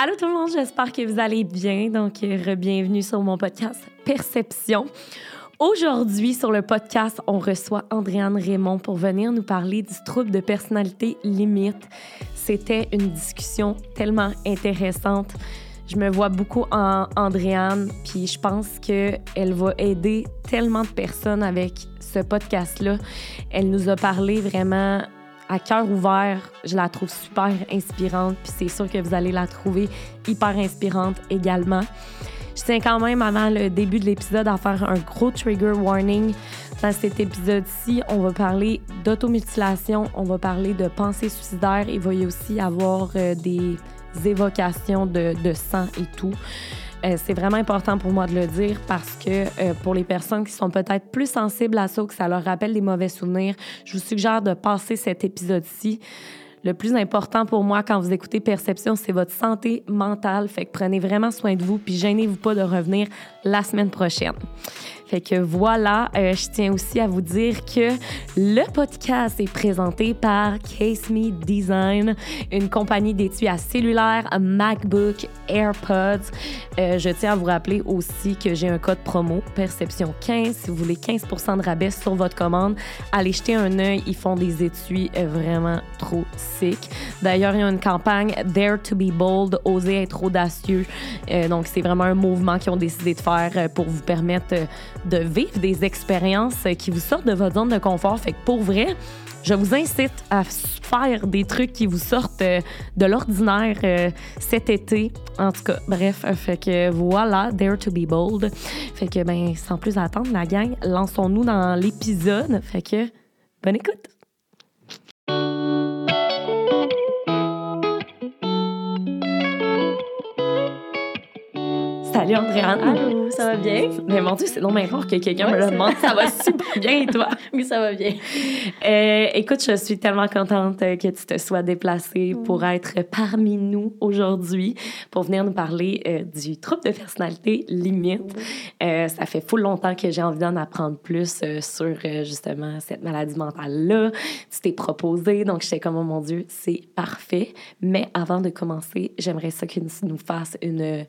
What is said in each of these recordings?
Allô tout le monde, j'espère que vous allez bien. Donc, euh, bienvenue sur mon podcast Perception. Aujourd'hui, sur le podcast, on reçoit Andréane Raymond pour venir nous parler du trouble de personnalité limite. C'était une discussion tellement intéressante. Je me vois beaucoup en Andréane, puis je pense qu'elle va aider tellement de personnes avec ce podcast-là. Elle nous a parlé vraiment à cœur ouvert. Je la trouve super inspirante, puis c'est sûr que vous allez la trouver hyper inspirante également. Je tiens quand même, avant le début de l'épisode, à faire un gros trigger warning. Dans cet épisode-ci, on va parler d'automutilation, on va parler de pensée suicidaire. Il va y aussi avoir euh, des évocations de, de sang et tout. Euh, c'est vraiment important pour moi de le dire parce que euh, pour les personnes qui sont peut-être plus sensibles à ça ou que ça leur rappelle des mauvais souvenirs, je vous suggère de passer cet épisode-ci. Le plus important pour moi quand vous écoutez Perception, c'est votre santé mentale. Fait que prenez vraiment soin de vous puis gênez-vous pas de revenir la semaine prochaine. Fait que voilà, euh, je tiens aussi à vous dire que le podcast est présenté par Case Me Design, une compagnie d'étuis à cellulaire, MacBook, AirPods. Euh, je tiens à vous rappeler aussi que j'ai un code promo Perception 15 si vous voulez 15% de rabais sur votre commande. Allez jeter un œil, ils font des étuis euh, vraiment trop sick. D'ailleurs, il y a une campagne Dare to be bold, oser être audacieux. donc c'est vraiment un mouvement qu'ils ont décidé de faire pour vous permettre de vivre des expériences qui vous sortent de votre zone de confort. Fait que pour vrai, je vous incite à faire des trucs qui vous sortent euh, de l'ordinaire euh, cet été. En tout cas, bref, fait que voilà, Dare to be bold. Fait que, ben, sans plus attendre, la gang, lançons-nous dans l'épisode. Fait que, bonne écoute! Salut Andréane. Allô, ça va bien? Mais mon Dieu, c'est non rare que quelqu'un me le demande. Ça va super bien et toi? Oui, ça va bien. Euh, écoute, je suis tellement contente que tu te sois déplacée mm. pour être parmi nous aujourd'hui, pour venir nous parler euh, du trouble de personnalité limite. Euh, ça fait fou longtemps que j'ai envie d'en apprendre plus sur justement cette maladie mentale-là. Tu t'es proposé, donc j'étais comme, oh mon Dieu, c'est parfait. Mais avant de commencer, j'aimerais ça que tu nous fasses une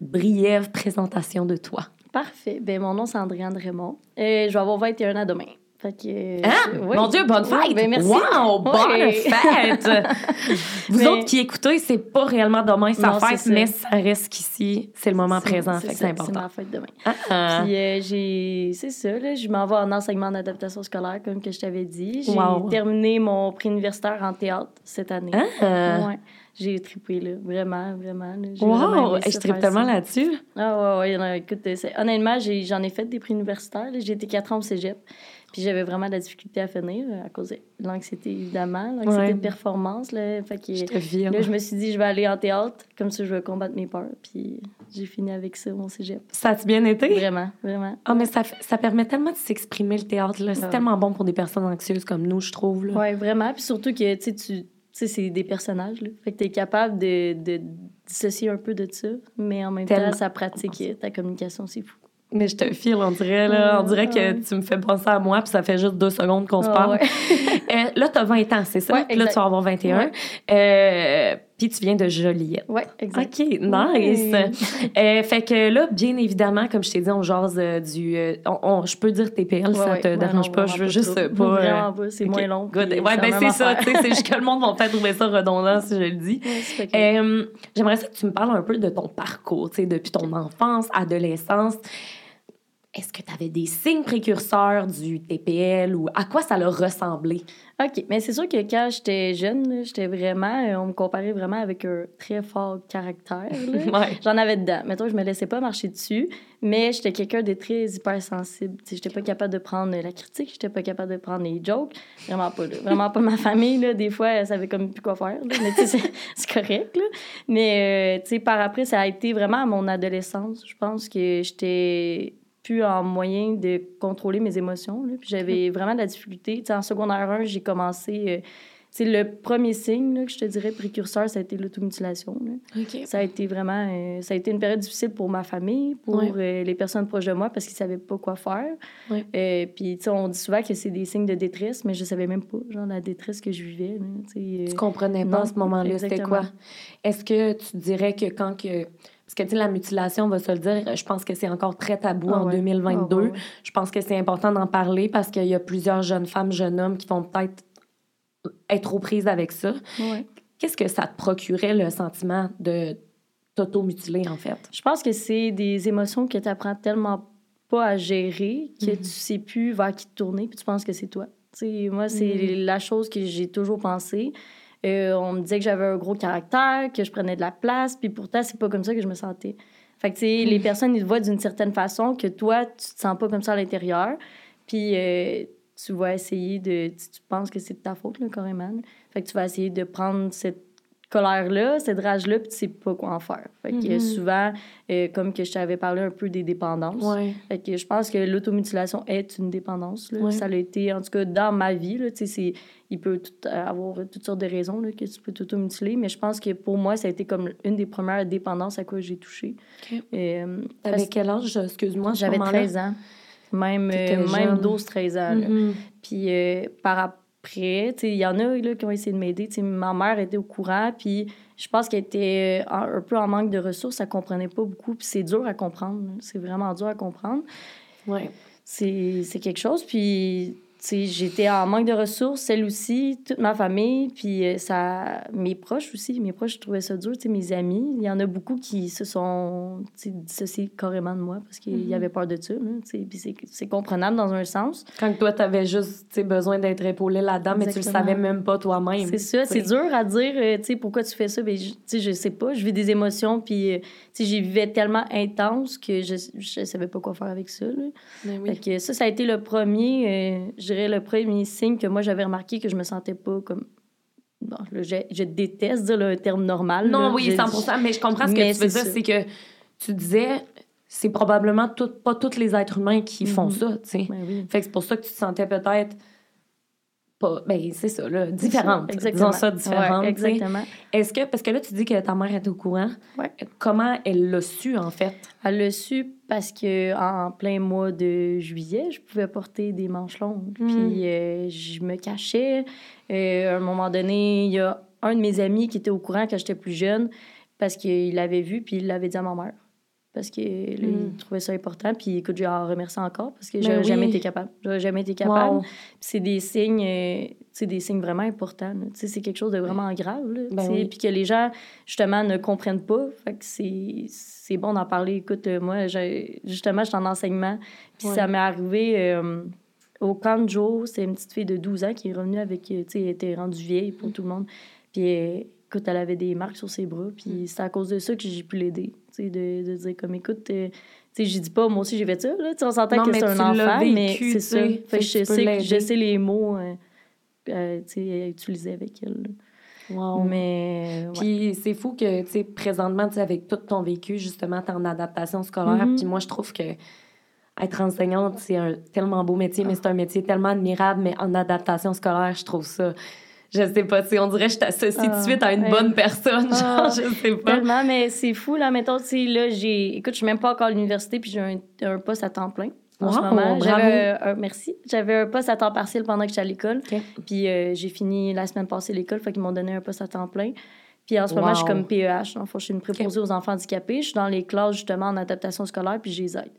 brève présentation de toi. Parfait. Ben, mon nom, c'est Andréane Raymond. Et je vais avoir 21 ans demain. Fait que, ah, Mon Dieu, bonne fête! ben merci. Wow, bonne fête! Vous autres qui écoutez, c'est pas réellement demain sa fête, mais ça reste qu'ici, c'est le moment présent, fait c'est important. C'est ma fête demain. Ah, ah. Puis euh, j'ai, c'est ça, là, je m'en vais en enseignement d'adaptation scolaire, comme que je t'avais dit. J'ai terminé mon prix universitaire en théâtre cette année. Ah. Ouais j'ai trippé, là. Vraiment, vraiment. Là. Wow! je trippe tellement là-dessus. Ah, ouais, ouais. écoute, honnêtement, j'en ai, fait des prix universitaires. J'ai été quatre ans au cégep. Puis j'avais vraiment de la difficulté à finir à cause de l'anxiété, évidemment. L'anxiété de performance. Là. Fait que, je là, je me suis dit, je vais aller en théâtre. Comme ça, je vais combattre mes peurs. Puis j'ai fini avec ça, mon cégep. Ça a bien été? Vraiment, vraiment. Ah, mais ça, ça permet tellement de s'exprimer, le théâtre. C'est tellement bon pour des personnes anxieuses comme nous, je trouve. Oui, vraiment. Puis surtout que, tu sais, tu c'est des personnages. Là. Fait que tu es capable de, de, dissocier un peu de ça, mais en même temps, ça pratique ta communication, c'est fou. Mais je te file, on dirait, là. On dirait que tu me fais penser à moi, puis ça fait juste deux secondes qu'on se parle. euh, là, tu as 20 ans, c'est ça? là, tu vas avoir 21. Euh, puis tu viens de Joliette. Oui, exact. OK, nice. euh, fait que là, bien évidemment, comme je t'ai dit, on jase euh, du... Euh, on, je peux dire TPL, ça te dérange pas? Je veux juste pas... Vraiment pas, c'est moins long. Good. Ouais, ben c'est ça, c'est juste que le monde va peut-être trouver ça redondant si je le dis. J'aimerais ça que tu me parles un peu de ton parcours, tu sais, depuis ton enfance, adolescence est-ce que tu avais des signes précurseurs du TPL ou à quoi ça leur ressemblait? OK, mais c'est sûr que quand j'étais jeune, j'étais vraiment, euh, on me comparait vraiment avec un très fort caractère. J'en avais dedans. Mettons, je me laissais pas marcher dessus, mais j'étais quelqu'un de très hypersensible. Je n'étais pas capable de prendre la critique, j'étais pas capable de prendre les jokes. Vraiment pas, Vraiment pas ma famille, là. Des fois, elle savait comme plus quoi faire, Mais c'est correct, là. Mais, euh, tu sais, par après, ça a été vraiment à mon adolescence. Je pense que j'étais plus en moyen de contrôler mes émotions. Puis j'avais vraiment de la difficulté. en secondaire 1, j'ai commencé. Euh, c'est le premier signe là, que je te dirais précurseur, ça a été l'automutilation. Ça a été vraiment, euh, ça a été une période difficile pour ma famille, pour euh, les personnes proches de moi parce qu'ils savaient pas quoi faire. Euh, puis, tu sais, on dit souvent que c'est des signes de détresse, mais je savais même pas, genre, la détresse que je vivais. tu comprenais pas à ce moment-là, c'était quoi? Est-ce que tu dirais que quand que parce que, tu sais, la mutilation, on va se le dire, je pense que c'est encore très tabou ah en 2022. Ah je pense que c'est important d'en parler parce qu'il y a plusieurs jeunes femmes, jeunes hommes qui vont peut-être être aux prises avec ça. Qu'est-ce que ça te procurait, le sentiment de t'auto-mutiler, en fait? Je pense que c'est des émotions que tu apprends tellement pas à gérer que mhm. tu sais plus vers qui te tourner, puis tu penses que c'est toi. moi, c'est mhm. la chose que j'ai toujours pensé. Euh, on me disait que j'avais un gros caractère, que je prenais de la place, puis pourtant, c'est pas comme ça que je me sentais. Fait que, tu sais, les mhm. personnes, ils te voient d'une certaine façon que toi, tu te sens pas comme ça à l'intérieur. Puis, euh, tu vas essayer de. Tu, penses que c'est de ta faute, là, carrément. Fait que tu vas essayer de prendre cette colère-là, cette rage-là, puis tu sais pas quoi en faire. Fait que mm-hmm. souvent, euh, comme que je t'avais parlé un peu des dépendances. Fait que je pense que l'automutilation est une dépendance. Là. Ça l'a été, en tout cas, dans ma vie. Là, il peut tout, avoir toutes sortes de raisons là, que tu peux t'automutiler, mais je pense que pour moi, ça a été comme une des premières dépendances à quoi j'ai touché. Euh, Avec quel âge, excuse-moi? J'avais 13 ans même, euh, même 12-13 ans. Mm-hmm. Puis euh, par après, il y en a là, qui ont essayé de m'aider. Ma mère était au courant, puis je pense qu'elle était euh, un peu en manque de ressources. Elle comprenait pas beaucoup, puis c'est dur à comprendre. C'est vraiment dur à comprendre. Ouais. C'est quelque chose. Puis j'étais en manque de ressources, elle aussi, toute ma famille, puis euh, ça, mes proches aussi, mes proches, je trouvais ça dur, mes amis, il y en a beaucoup qui se sont dissociés carrément de moi parce qu'ils mm-hmm. avaient peur de ça, puis c'est comprenable dans un sens. Quand toi, tu avais juste besoin d'être épaulé là-dedans, mais tu le savais même pas toi-même. C'est ça, c'est dur à dire, euh, sais, pourquoi tu fais ça, mais je, je sais pas, je vis des émotions, puis euh, j'y vivais tellement intense que je, je savais pas quoi faire avec ça. Là. Ben ça, ça a été le premier, je le premier signe que moi, j'avais remarqué que je me sentais pas comme. Bon, je, déteste dire le terme normal. Non, oui, 100 mais je comprends ce que tu veux dire. C'est que tu disais, c'est probablement tout, pas tous les êtres humains qui font mhm. ça, tu sais. Ben fait que c'est pour ça que tu te sentais peut-être pas. Ben, c'est ça, là, différente. Exactement. Disons ça, différente. exactement. Est-ce que, parce que là, tu dis que ta mère est au courant. Ouais. Comment elle l'a su, en fait? Elle l'a su parce que en plein mois de juillet, je pouvais porter des manches longues. Hmm. Puis euh, je me cachais. Euh, à un moment donné, il y a un de mes amis qui était au courant quand j'étais plus jeune parce qu'il l'avait vu, puis il l'avait dit à ma mère parce qu'il mm. trouvait ça important. Puis écoute, je en remercie encore parce que ben j'aurais jamais été capable. J'aurais jamais été capable. C'est des signes, c'est euh, des signes vraiment importants. C'est quelque chose de vraiment grave. Ben puis que les gens, justement, ne comprennent pas. Fait que c'est bon d'en parler. Écoute, euh, moi, justement, je suis en enseignement. Puis ça m'est arrivé euh, au camp de. C'est une petite fille de 12 ans qui est revenue avec, tu sais, elle était rendue vieille pour tout le monde. Puis écoute, elle avait des marques sur ses bras. Puis mm. c'est à cause de ça que j'ai pu l'aider de, de dire comme écoute, euh, tu sais, je dis pas, moi aussi j'ai fait ça, là, on s'entend que c'est un enfant, mais c'est ça. Fait je, sais, je sais les mots euh, euh, tu sais, à utiliser avec elle. Wow. Mais. Puis c'est fou que, tu sais, présentement, tu avec tout ton vécu, justement, tu en adaptation scolaire. Mm-hmm. Puis moi, je trouve que être enseignante, c'est un tellement beau métier, mais c'est un métier tellement admirable, mais en adaptation scolaire, je trouve ça je sais pas, on dirait que je t'associe tout de ah, suite à une bonne personne, genre, ah, je sais pas. Tellement, mais c'est fou, là, mettons, tu sais, là, j'ai... Écoute, je suis même pas encore à l'université, puis j'ai un, un, poste à temps plein. En ce moment, j'avais un, merci. J'avais un poste à temps partiel pendant que j'étais à l'école. Puis euh, j'ai fini la semaine passée l'école, fait qu'ils m'ont donné un poste à temps plein. Puis en ce moment, je suis comme PEH. En fait, je suis une préposée aux enfants handicapés. Je suis dans les classes, justement, en adaptation scolaire, puis je les aide.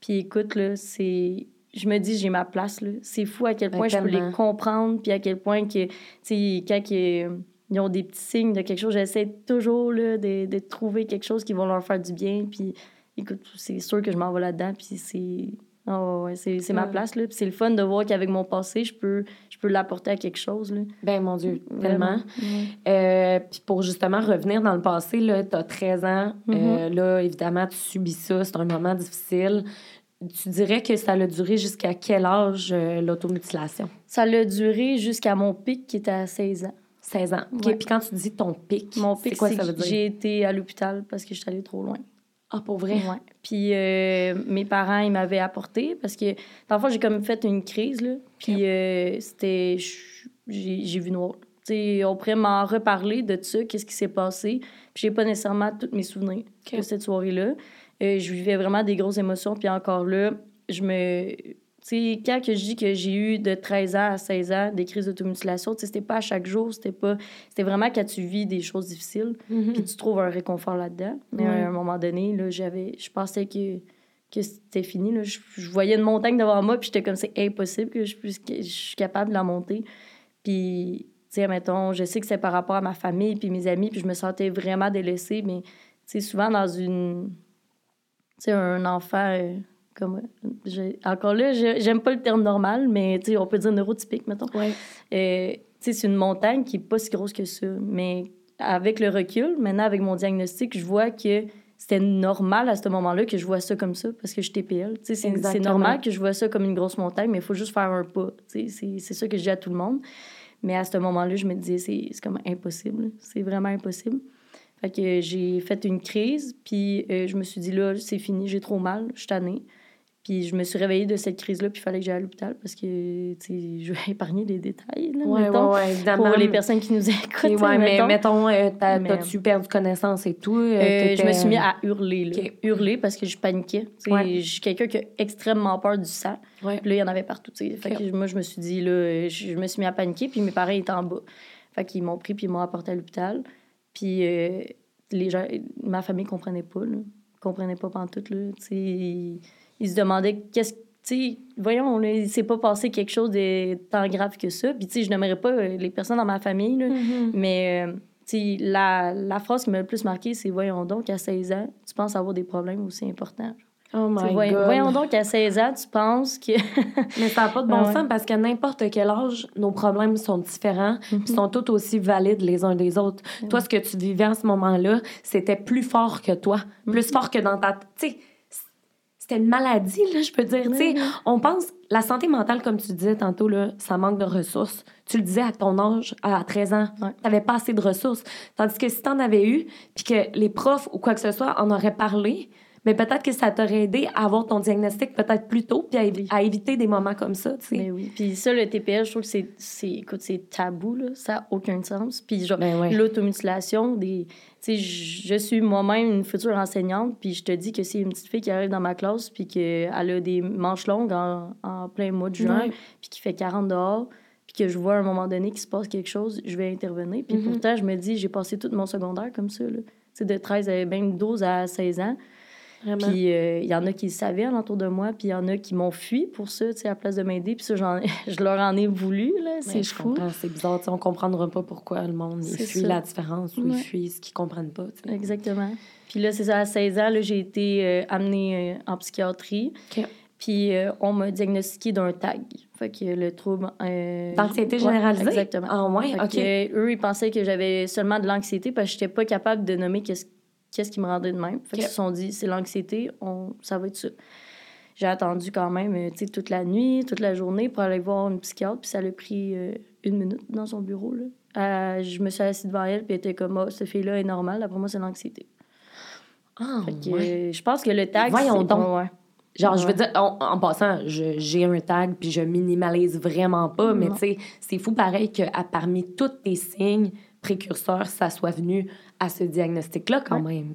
Puis écoute, là, c'est je me dis, j'ai ma place. Là. C'est fou à quel point je peux les comprendre, puis à quel point que, quand ils ont des petits signes de quelque chose, j'essaie toujours là, de, de, trouver quelque chose qui va leur faire du bien. Puis écoute, c'est sûr que je m'en vais là-dedans, puis c'est. Oh, ouais, c'est, ma place, là. Puis c'est le fun de voir qu'avec mon passé, je peux, je peux l'apporter à quelque chose, là. Ben, mon Dieu, tellement. Euh, puis pour justement revenir dans le passé, là, t'as 13 ans. Euh, mm-hmm. là, évidemment, tu subis ça. C'est un moment difficile tu dirais que ça a duré jusqu'à quel âge, euh, l'automutilation? Ça a duré jusqu'à mon pic qui était à 16 ans. 16 ans. Puis quand tu dis ton pic, mon pic, quoi ça veut dire? J'ai été à l'hôpital parce que je suis allée trop loin. Ah, pour vrai? Puis euh, mes parents, ils m'avaient apporté parce que parfois, j'ai comme fait une crise, là. Puis euh, c'était. J'ai vu noir. on pourrait m'en reparler de ça, qu'est-ce qui s'est passé. Puis j'ai pas nécessairement tous mes souvenirs de cette soirée-là. Euh, je vivais vraiment des grosses émotions. Puis encore là, je me. Tu sais, quand que je dis que j'ai eu de 13 ans à 16 ans des crises d'automutilation, c'était pas à chaque jour, c'était pas... C'était vraiment quand tu vis des choses difficiles, mm-hmm. puis tu trouves un réconfort là-dedans. Mais à un moment donné, là, j'avais... Je pensais que, que c'était fini, là. Je, voyais une montagne devant moi, puis j'étais comme, c'est impossible que je, puisse, que je suis capable de la monter. Puis, tu sais, mettons, je sais que c'est par rapport à ma famille, puis mes amis, puis je me sentais vraiment délaissée, mais, tu sais, souvent dans une... Sais, un enfant... Euh, comme, encore là, j'aime pas le terme normal, mais on peut dire neurotypique, mettons. Ouais. Euh, c'est une montagne qui est pas si grosse que ça. Mais avec le recul, maintenant, avec mon diagnostic, je vois que c'était normal à ce moment-là que je vois ça comme ça parce que je suis TPL. C'est normal que je vois ça comme une grosse montagne, mais il faut juste faire un pas. C'est ça que je dis à tout le monde. Mais à ce moment-là, je me disais, c'est comme impossible. C'est vraiment impossible. Fait que j'ai fait une crise, puis euh, je me suis dit, là, c'est fini, j'ai trop mal, je suis tannée. Puis je me suis réveillée de cette crise-là, puis il fallait que j'aille à l'hôpital parce que, tu sais, je vais épargner les détails, là, ouais, mettons, ouais, pour les personnes qui nous écoutent. Ouais, mais mettons, euh, t'as-tu perdu connaissance et tout? Euh, je me suis mis à hurler, là. Hurler parce que je paniquais. Je suis quelqu'un qui a extrêmement peur du sang. Puis là, il y en avait partout, tu sais. Fait que moi, je me suis dit, là, je me suis mis à paniquer, puis mes parents étaient en bas. Fait qu'ils m'ont pris, puis ils m'ont apporté à l'hôpital. Puis les gens, ma famille comprenait pas, là. comprenait pas pantoute, là, tu sais il se demandait qu'est-ce sais, voyons, il s'est pas passé quelque chose de tant grave que ça. Puis, tu sais, je n'aimerais pas euh, les personnes dans ma famille, mm-hmm. mais, euh, tu la, la phrase qui m'a le plus marqué, c'est Voyons donc, à 16 ans, tu penses avoir des problèmes aussi importants. Oh my voyons, God. Voyons donc, à 16 ans, tu penses que. mais ça n'a pas de bon sens parce qu'à n'importe quel âge, nos problèmes sont différents mm sont tous aussi valides les uns des autres. Toi, ce que tu vivais à ce moment-là, c'était plus fort que toi, plus mm-hmm. fort que dans ta. Tu sais, c'était une maladie, là, je peux dire. sais, On pense, la santé mentale, comme tu disais tantôt, là, ça manque de ressources. Tu le disais à ton âge, à 13 ans, tu n'avais pas assez de ressources. Tandis que si tu en avais eu, puis que les profs ou quoi que ce soit en auraient parlé, mais peut-être que ça t'aurait aidé à avoir ton diagnostic peut-être plus tôt, puis à, éviter des moments comme ça, tu sais. Mais oui. Puis ça, le TPL, je trouve que c'est, écoute, c'est tabou, là. Ça n'a aucun sens. Puis genre, ben l'automutilation, des... Tu sais, je suis moi-même une future enseignante, puis je te dis que c'est une petite fille qui arrive dans ma classe, puis qu'elle a des manches longues en, en plein mois de juin, puis qui fait 40 dehors, puis que je vois à un moment donné qu'il se passe quelque chose, je vais intervenir. Puis mm-hmm. pourtant, je me dis, j'ai passé tout mon secondaire comme ça, là. Tu sais, de 13 à même 12 à 16 ans. Puis il euh, y en a qui le savaient alentour de moi, puis il y en a qui m'ont fui pour ça, tu sais, à la place de m'aider. Puis ça, je leur en ai voulu, là. C'est fou. C'est bizarre, tu sais, on comprendra pas pourquoi le monde fuit la différence ou il fuit ce qu'ils comprennent pas, Exactement. Puis là, c'est ça, à 16 ans, j'ai été euh, amenée euh, en psychiatrie. Puis on m'a diagnostiqué d'un tag. Fait que le trouble. D'anxiété généralisée? exactement. Ah, ouais, OK. eux, ils pensaient que j'avais seulement de l'anxiété parce que je n'étais pas capable de nommer qu'est-ce qu'est-ce qui me rendait de même. Fait qu'ils se sont dit, c'est l'anxiété, on... ça va être ça. J'ai attendu quand même, euh, tu sais, toute la nuit, toute la journée pour aller voir une psychiatre, puis ça a pris euh, une minute dans son bureau, là. Euh, je me suis assise devant elle, puis elle était comme, oh, cette fille-là est normale, après moi, c'est l'anxiété. Ah, je pense que le tag, Voyons donc. Genre, je veux dire, en, passant, j'ai un tag, puis je minimalise vraiment pas, mais tu sais, c'est fou pareil que parmi tous tes signes précurseurs, ça soit venu à ce diagnostic-là quand même.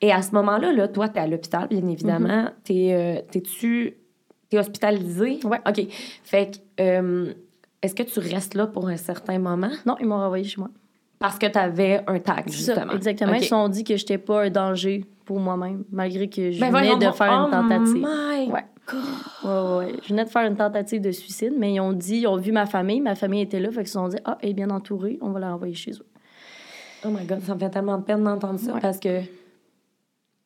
Et à ce moment-là, là, toi, tu es à l'hôpital, bien évidemment. Mm-hmm. T'es, tu es hospitalisé? Oui. OK. Fait que, euh, est-ce que tu restes là pour un certain moment? Non, ils m'ont renvoyé chez moi. Parce que tu avais un tag, justement. exactement. Ils se sont dit que je n'étais pas un danger pour moi-même, malgré que je ben venais de faire une oh tentative. My ouais. Ouais, ouais, Je venais de faire une tentative de suicide, mais ils ont dit, ils ont vu ma famille, ma famille était là, fait qu'ils se sont dit, ah, elle est bien entourée, on va la renvoyer chez eux. Oh my God, ça me fait tellement de peine d'entendre ça parce que.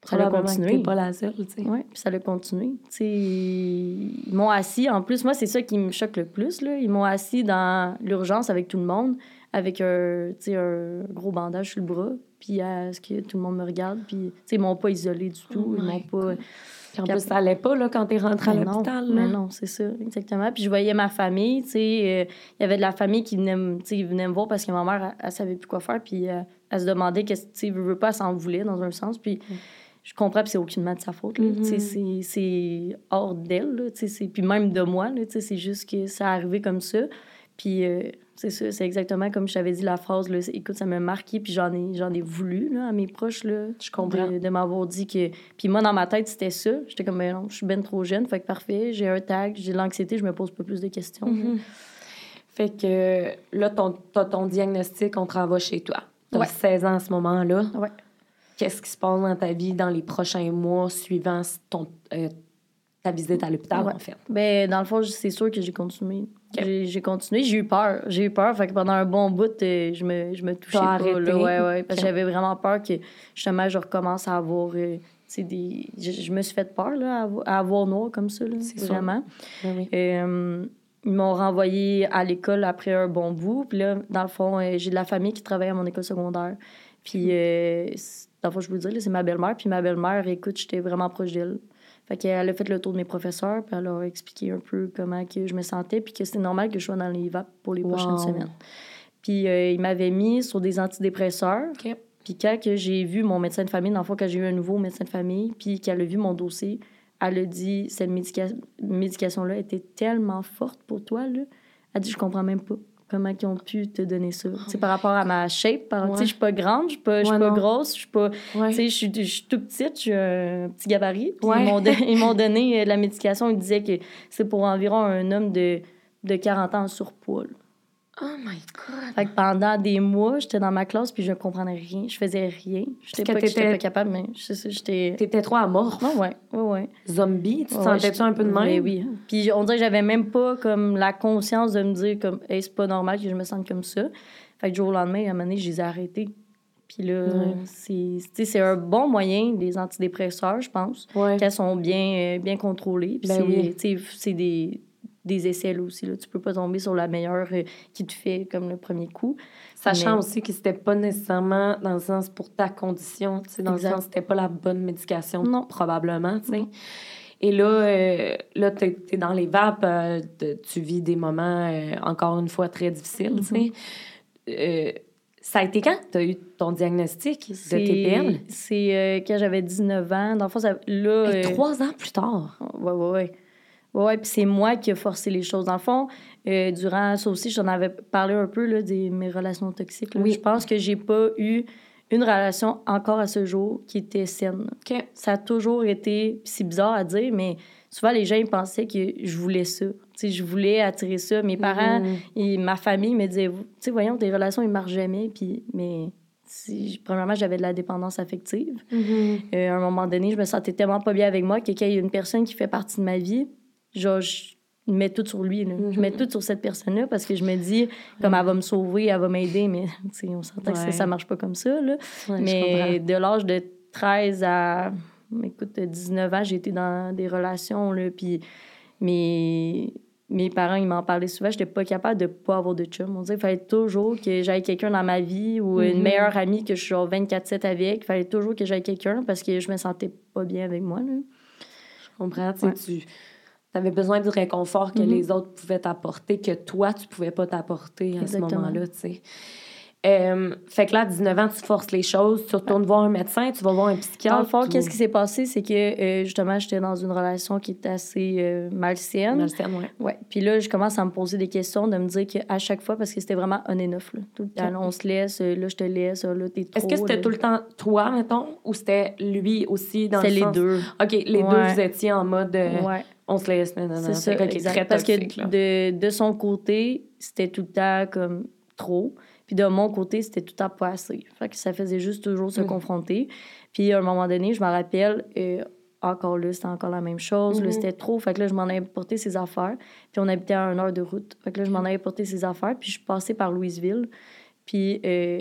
Ça a continué. pas la seule, tu sais. Oui, puis ça a continué. Tu sais, ils m'ont assis. En plus, moi, c'est ça qui me choque le plus, là. Ils m'ont assis dans l'urgence avec tout le monde, avec un, un gros bandage sur le bras, puis à ce que tout le monde me regarde. Puis, tu sais, ils m'ont pas isolé du tout. Oh ils m'ont pas. Puis en plus, ça allait pas là, quand tu es rentrée à l'hôpital. Mais non, c'est ça, exactement. Puis je voyais ma famille, tu sais, euh, il y avait de la famille qui venait, venait me voir parce que ma mère, elle, savait plus quoi faire, puis euh, elle se demandait qu'est-ce que, tu veux pas, elle s'en voulait dans un sens. Puis mm. je comprends, puis c'est aucunement de sa faute, sais, mm-hmm. c'est hors d'elle, tu sais, puis même de moi, là, tu sais, c'est juste que ça arrivé comme ça. Puis, euh, c'est ça. C'est exactement comme je t'avais dit la phrase. Là, écoute, ça m'a marqué, puis j'en ai, j'en ai voulu là, à mes proches. Là, je comprends. De, m'avoir dit que. Puis moi, dans ma tête, c'était ça. J'étais comme, ben non, je suis ben trop jeune. Fait que parfait, j'ai un tag, j'ai de l'anxiété, je me pose pas plus de questions. Mm-hmm. Fait que là, ton, ton diagnostic, on travaille chez toi. Tu as 16 ans à ce moment-là. Ouais. Qu'est-ce qui se passe dans ta vie dans les prochains mois suivant ton, euh, ta visite à l'hôpital, en fait? Ben, dans le fond, c'est sûr que j'ai continué. J'ai continué. J'ai eu peur. J'ai eu peur. Fait que pendant un bon bout, euh, je me, je me touchais pas. Là, ouais, ouais. Parce que j'avais vraiment peur que, justement, je recommence à avoir... Euh, des... Je, me suis fait peur là, à, avoir noir comme ça, là, vraiment. Ben oui. ils m'ont renvoyé à l'école après un bon bout. Puis là, dans le fond, j'ai de la famille qui travaille à mon école secondaire. Puis dans le je vous dire, c'est ma belle-mère. Puis ma belle-mère, écoute, j'étais vraiment proche d'elle. Fait qu'elle a fait le tour de mes professeurs, puis elle a expliqué un peu comment que je me sentais, puis que c'était normal que je sois dans les VAP pour les prochaines semaines. Puis euh, il m'avait mis sur des antidépresseurs. Puis quand j'ai vu mon médecin de famille, dans le fond, quand j'ai eu un nouveau médecin de famille, puis qu'elle a vu mon dossier, elle a dit cette médication-là était tellement forte pour toi. Là. Elle a dit Je comprends même pas comment ils ont pu te donner ça. C'est par rapport à ma shape, par, je suis pas grande, je suis pas, suis pas grosse, je suis pas, je suis tout petite, je suis un petit gabarit. ils m'ont donné euh, la médication, ils disaient que c'est pour environ un homme de, de 40 ans en surpoids. Oh my God! Fait que pendant des mois, j'étais dans ma classe puis je comprenais rien. Je faisais rien. J'étais pas, pas capable, mais j'étais... T'étais trop amorphe? Ouais, ouais, ouais. Zombie? Tu te sentais-tu un peu de même? Oui, oui. Puis on dirait que j'avais même pas comme la conscience de me dire comme hey, c'est pas normal que je me sente comme ça. Fait que du jour au lendemain, à un moment donné, je les ai arrêtés. Puis là, c'est un bon moyen, les antidépresseurs, je pense, qu'elles sont bien, euh, bien contrôlées. Puis ben c'est des des essais aussi. Là. Tu peux pas tomber sur la meilleure euh, qui te fait comme le premier coup. Sachant aussi que c'était pas nécessairement dans le sens pour ta condition, dans le sens c'était pas la bonne médication, non. probablement. sais. Et là, euh, là tu es, dans les vapes, euh, tu vis des moments, encore une fois, très difficiles. Mm-hmm. ça a été quand tu as eu ton diagnostic de TPL? C'est quand j'avais 19 ans. Dans le fond, ça, là, trois ans plus tard? Oui, oui, oui. Oui, puis c'est moi qui ai forcé les choses. Dans le fond, euh, durant ça aussi, j'en avais parlé un peu là, de mes relations toxiques. Oui. Je pense que j'ai pas eu une relation encore à ce jour qui était saine. Ça a toujours été, c'est bizarre à dire, mais souvent les gens ils pensaient que je voulais ça. sais, je voulais attirer ça. Mes parents mm. et ma famille me disaient, tu sais, voyons, tes relations, ils marchent jamais. Puis, mais premièrement, j'avais de la dépendance affective. Mm-hmm. Euh, à un moment donné, je me sentais tellement pas bien avec moi que y a une personne qui fait partie de ma vie, genre, je mets tout sur lui. Je mets mhm. tout sur cette personne-là parce que je me dis, comme elle va me sauver, elle va m'aider, mais on s'entend que ça, marche pas comme ça. Là. mais de l'âge de 13 à écoute, 19 ans, j'ai été dans des relations, là, puis mes, mes parents, ils m'en parlaient souvent, j'étais pas capable de pas avoir de chum. On disait qu'il fallait toujours que j'aille quelqu'un dans ma vie ou une mhm. meilleure amie que je suis 24-7 avec. Il fallait toujours que j'aille quelqu'un parce que je me sentais pas bien avec moi. Là. Je comprends. Tu tu avais besoin du réconfort que mm-hmm. les autres pouvaient t'apporter, que toi, tu pouvais pas t'apporter à ce moment-là, tu sais. Euh, fait que là, à 19 ans, tu forces les choses, tu retournes voir un médecin, tu vas voir un psychiatre. Dans le fond, qu'est-ce qui s'est passé, c'est que euh, justement, j'étais dans une relation qui était assez euh, malsaine. Malsaine, oui. Ouais. Puis là, je commence à me poser des questions, de me dire qu'à chaque fois, parce que c'était vraiment un et neuf, là. Tout le temps, on se laisse, là, je te laisse, là, t'es trop. Est-ce que c'était tout le temps toi, mettons, ou c'était lui aussi dans le C'était les deux. OK, les deux, vous étiez en mode. ouais. On se laisse, non, non, C'est ça, Parce que de, de son côté, c'était tout le temps comme trop. Puis de mon côté, c'était tout à pas assez. Fait que ça faisait juste toujours se mm. confronter. Puis à un moment donné, je me rappelle, euh, encore là, c'était encore la même chose. Là, mm-hmm. c'était trop. Fait que là, je m'en avais porté ses affaires. Puis on habitait à une heure de route. Fait que là, je m'en avais porté ses affaires. Puis je suis passée par Louisville. Puis euh,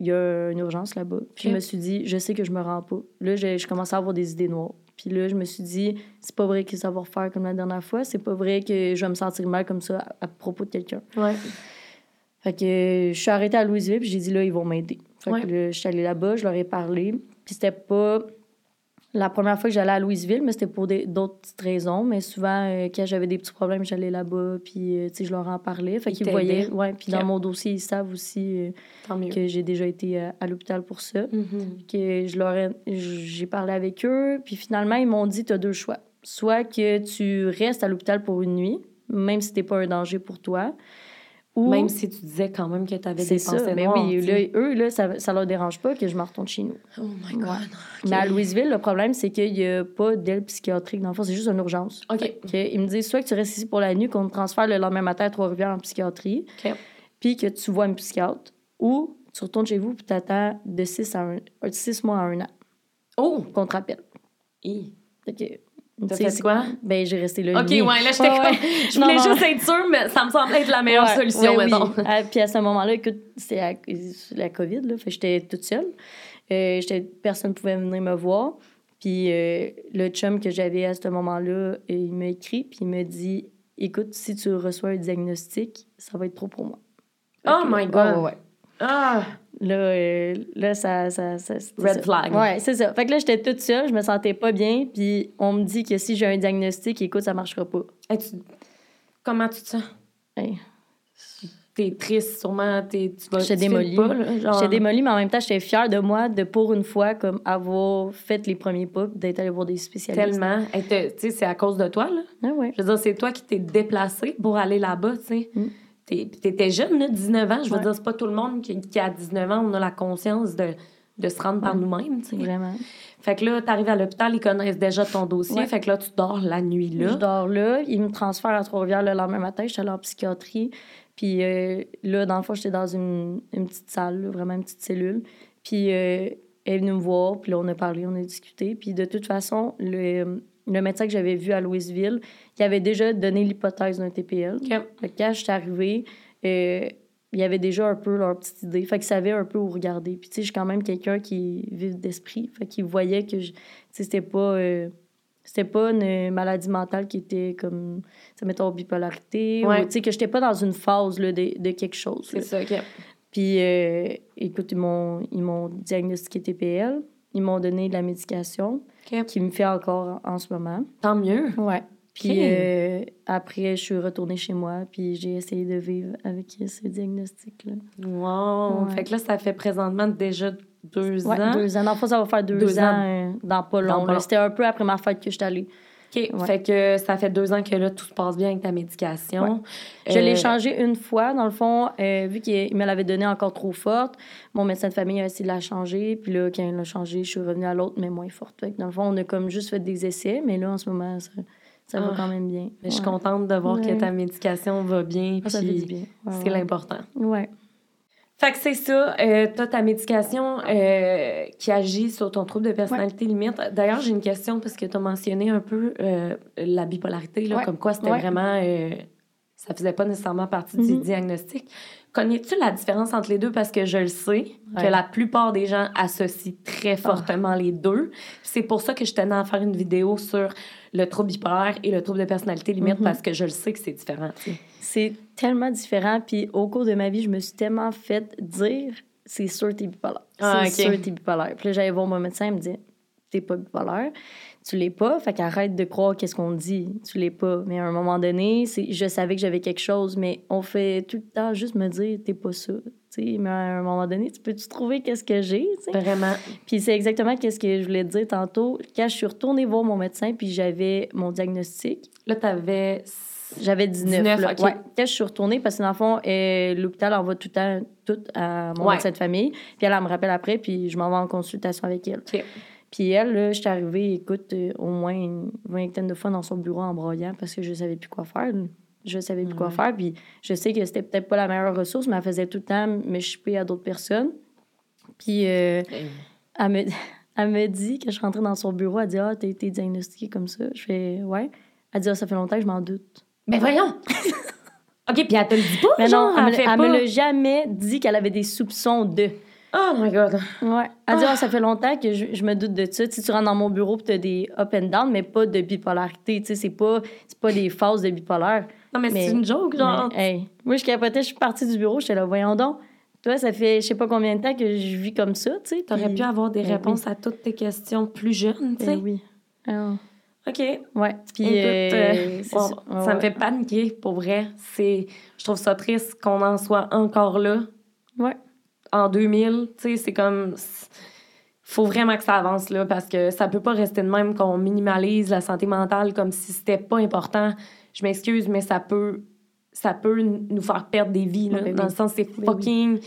il y a une urgence là-bas. Puis je me suis dit, je sais que je me rends pas. Là, je, je commençais à avoir des idées noires. Puis là, je me suis dit, c'est pas vrai que ça va refaire comme la dernière fois. C'est pas vrai que je vais me sentir mal comme ça à, à propos de quelqu'un. Ouais. Fait que je suis arrêtée à Louisville, puis j'ai dit là, ils vont m'aider. Fait que je suis allée là-bas, je leur ai parlé. Puis c'était pas la première fois que j'allais à Louisville, mais c'était pour d'autres petites raisons. Mais souvent, euh, quand j'avais des petits problèmes, j'allais là-bas, puis euh, tu sais, je leur en parlais. Fait qu'ils voyaient. Ouais, puis dans mon dossier, ils savent aussi euh, que j'ai déjà été à l'hôpital pour ça. Mm-hmm. Que je leur j'ai parlé avec eux, puis finalement, ils m'ont dit tu as deux choix. Soit que tu restes à l'hôpital pour une nuit, même si t'es pas un danger pour toi même si tu disais quand même que tu avais des pensées ça, mais oui, là, eux, là, ça, ça leur dérange pas que je me retourne chez nous. Oh my God. Mais à Louisville, le problème, c'est qu'il n'y a pas d'aile psychiatrique dans le fond, c'est juste une urgence. OK. Ils me disent soit que tu restes ici pour la nuit, qu'on te transfère le lendemain matin à Trois-Rivières en psychiatrie, OK. puis que tu vois un psychiatre, ou tu retournes chez vous puis tu attends de 6 à un, six mois à un an Oh! qu'on te rappelle. Fait que, T'as fait c'est- quoi? Ben, j'ai resté là. OK, ouais, là, j'étais Ouais, comme... ouais. Je voulais non. juste être sûre, mais ça me semblait être la meilleure Ouais, solution, ouais, oui. mettons. Ah, puis à ce moment-là, écoute, c'était à- la COVID, là. Fait j'étais toute seule. Euh, personne ne pouvait venir me voir. Puis euh, le chum que j'avais à ce moment-là, euh, il m'a écrit, puis il m'a dit Écoute, si tu reçois un diagnostic, ça va être trop pour moi. Fait Oh que- my God. ouais. Ah! Là, euh, là ça. ça, ça Red ça. flag. Ouais, c'est ça. Fait que là, j'étais toute seule, je me sentais pas bien, puis on me dit que si j'ai un diagnostic, écoute, ça marchera pas. Hey, tu- Comment tu te sens? Hey. T'es triste, sûrement. T'es... Tu vas... J'étais démolie. Pas, là, genre... J'étais démolie, mais en même temps, j'étais fière de moi de, pour une fois, comme avoir fait les premiers pas, d'être allée voir des spécialistes. Tellement. Hey, Tu sais, c'est à cause de toi, là. Ah ouais. Je veux dire, c'est toi qui t'es déplacé pour aller là-bas, tu sais. Mm. T'étais jeune, là, 19 ans. Je veux Ouais. dire, c'est pas tout le monde qui, qui, à 19 ans, on a la conscience de, de se rendre par Ouais. nous-mêmes. Vraiment. Fait que là, t'arrives à l'hôpital, ils connaissent déjà ton dossier. Ouais. Fait que là, tu dors la nuit, Je là. dors là. Ils me transfèrent à Trois-Rivières le lendemain matin. J'étais allée en psychiatrie. Puis euh, là, dans le fond, j'étais dans une, une petite salle, là, vraiment une petite cellule. Puis euh, elle est venue me voir. Puis là, on a parlé, on a discuté. Puis de toute façon, le, le médecin que j'avais vu à Louisville, il avait déjà donné l'hypothèse d'un TPL. OK. Fait que quand je suis arrivée, euh, il y avait déjà un peu leur petite idée. Fait qu'ils savaient un peu où regarder. Puis, tu sais, je suis quand même quelqu'un qui vif d'esprit. Fait qu'ils voyaient que, tu sais, c'était pas... euh, c'était pas une maladie mentale qui était comme, sais, mettons, bipolarité. Ouais. Ou, tu sais, que j'étais pas dans une phase là, de, de quelque chose. C'est ça, OK. Puis, euh, écoute, ils m'ont diagnostiqué TPL. Ils m'ont donné de la médication qui me fait encore en, ce moment. Tant mieux. Ouais. Puis euh, après, je suis retournée chez moi, puis j'ai essayé de vivre avec ce diagnostic-là. Wow. Ouais. Fait que là, ça fait présentement déjà deux Ouais, ans. deux ans. Dans le fond, ça va faire deux, Deux ans, ans. euh, dans pas long. C'était un peu après ma fête que je suis allée. OK. Ouais. Fait que ça fait deux ans que là, tout se passe bien avec ta médication. Je Euh, l'ai changée une fois, dans le fond, euh, vu qu'il me l'avait donnée encore trop forte. Mon médecin de famille a essayé de la changer, puis là, quand il l'a changée, je suis revenue à l'autre, mais moins forte. Fait que dans le fond, on a comme juste fait des essais, mais là, en ce moment, ça, ça va Ah. quand même bien. Mais je suis contente de voir que ta médication va bien. Ah, ça fait puis du bien. C'est l'important. Ouais. Fait que c'est ça. Euh, t'as ta médication euh, qui agit sur ton trouble de personnalité limite. D'ailleurs, j'ai une question parce que t'as mentionné un peu euh, la bipolarité, là, Ouais. comme quoi c'était Ouais. vraiment... euh, ça faisait pas nécessairement partie du Mhm. diagnostic. Connais-tu la différence entre les deux? Parce que je le sais que Ouais. Ah. la plupart des gens associent très fortement les deux. C'est pour ça que je tenais à faire une vidéo sur le trouble bipolaire et le trouble de personnalité limite Mhm. parce que je le sais que c'est différent. C'est tellement différent. Puis au cours de ma vie, je me suis tellement fait dire c'est sûr t'es bipolaire. Ah, c'est ok. sûr t'es bipolaire. Puis là, j'allais voir mon médecin, il me disait t'es pas bipolaire. Tu l'es pas, fait qu'arrête de croire qu'est-ce qu'on dit. Tu l'es pas. Mais à un moment donné, c'est, je savais que j'avais quelque chose, mais on fait tout le temps juste me dire t'es pas ça. Tu sais, mais à un moment donné, tu peux-tu trouver qu'est-ce que j'ai? tu? Vraiment. Puis c'est exactement qu'est-ce que je voulais te dire tantôt. Quand je suis retournée voir mon médecin, puis j'avais mon diagnostic, Là, t'avais... j'avais 19. 19, là. ok. Ouais. Quand je suis retournée, parce que dans le fond, euh, l'hôpital envoie tout le temps tout à mon Ouais. médecin de famille. Puis elle, elle me rappelle après, puis je m'en vais en consultation avec elle. Puis elle, là, je suis arrivée, écoute, euh, au moins une vingtaine de fois dans son bureau en broyant parce que je savais plus quoi faire. Je savais plus quoi faire. Puis je sais que c'était peut-être pas la meilleure ressource, mais elle faisait tout le temps me à d'autres personnes. Puis euh, elle, me, elle me dit, quand je suis rentrée dans son bureau, elle dit Ah, t'as été diagnostiquée comme ça. Je fais Ouais. Elle dit Ah, ça fait longtemps que je m'en doute. Ben voyons! OK, puis elle te le dit pas, Mais genre, non, elle, elle pas... me l'a jamais dit qu'elle avait des soupçons de. Oh my God! Ouais. Dit, Ah. Ça fait longtemps que je, je me doute de ça. Tu sais, tu rentres dans mon bureau et tu as des up and down, mais pas de bipolarité. Tu sais, c'est pas, c'est pas des phases de bipolaire. Non, mais, Mais- c'est une joke, genre... Mais, hey, moi, je capotais, je suis partie du bureau, j'étais là, voyons donc. Toi, ça fait je sais pas combien de temps que je vis comme ça, tu sais. T'aurais pu avoir des Ben réponses à toutes tes questions plus jeunes, tu sais. Ben oui. Ah, OK. ouais. Puis, Écoute, euh, euh, bon, ça. Ouais, me fait paniquer, pour vrai. C'est... Je trouve ça triste qu'on en soit encore là, Ouais. En 2000. Tu sais, c'est comme... faut vraiment que ça avance, là, parce que ça peut pas rester de même qu'on minimalise la santé mentale comme si c'était pas important. Je m'excuse, mais ça peut ça peut nous faire perdre des vies, là, Ben dans oui. le sens, c'est Ben fucking...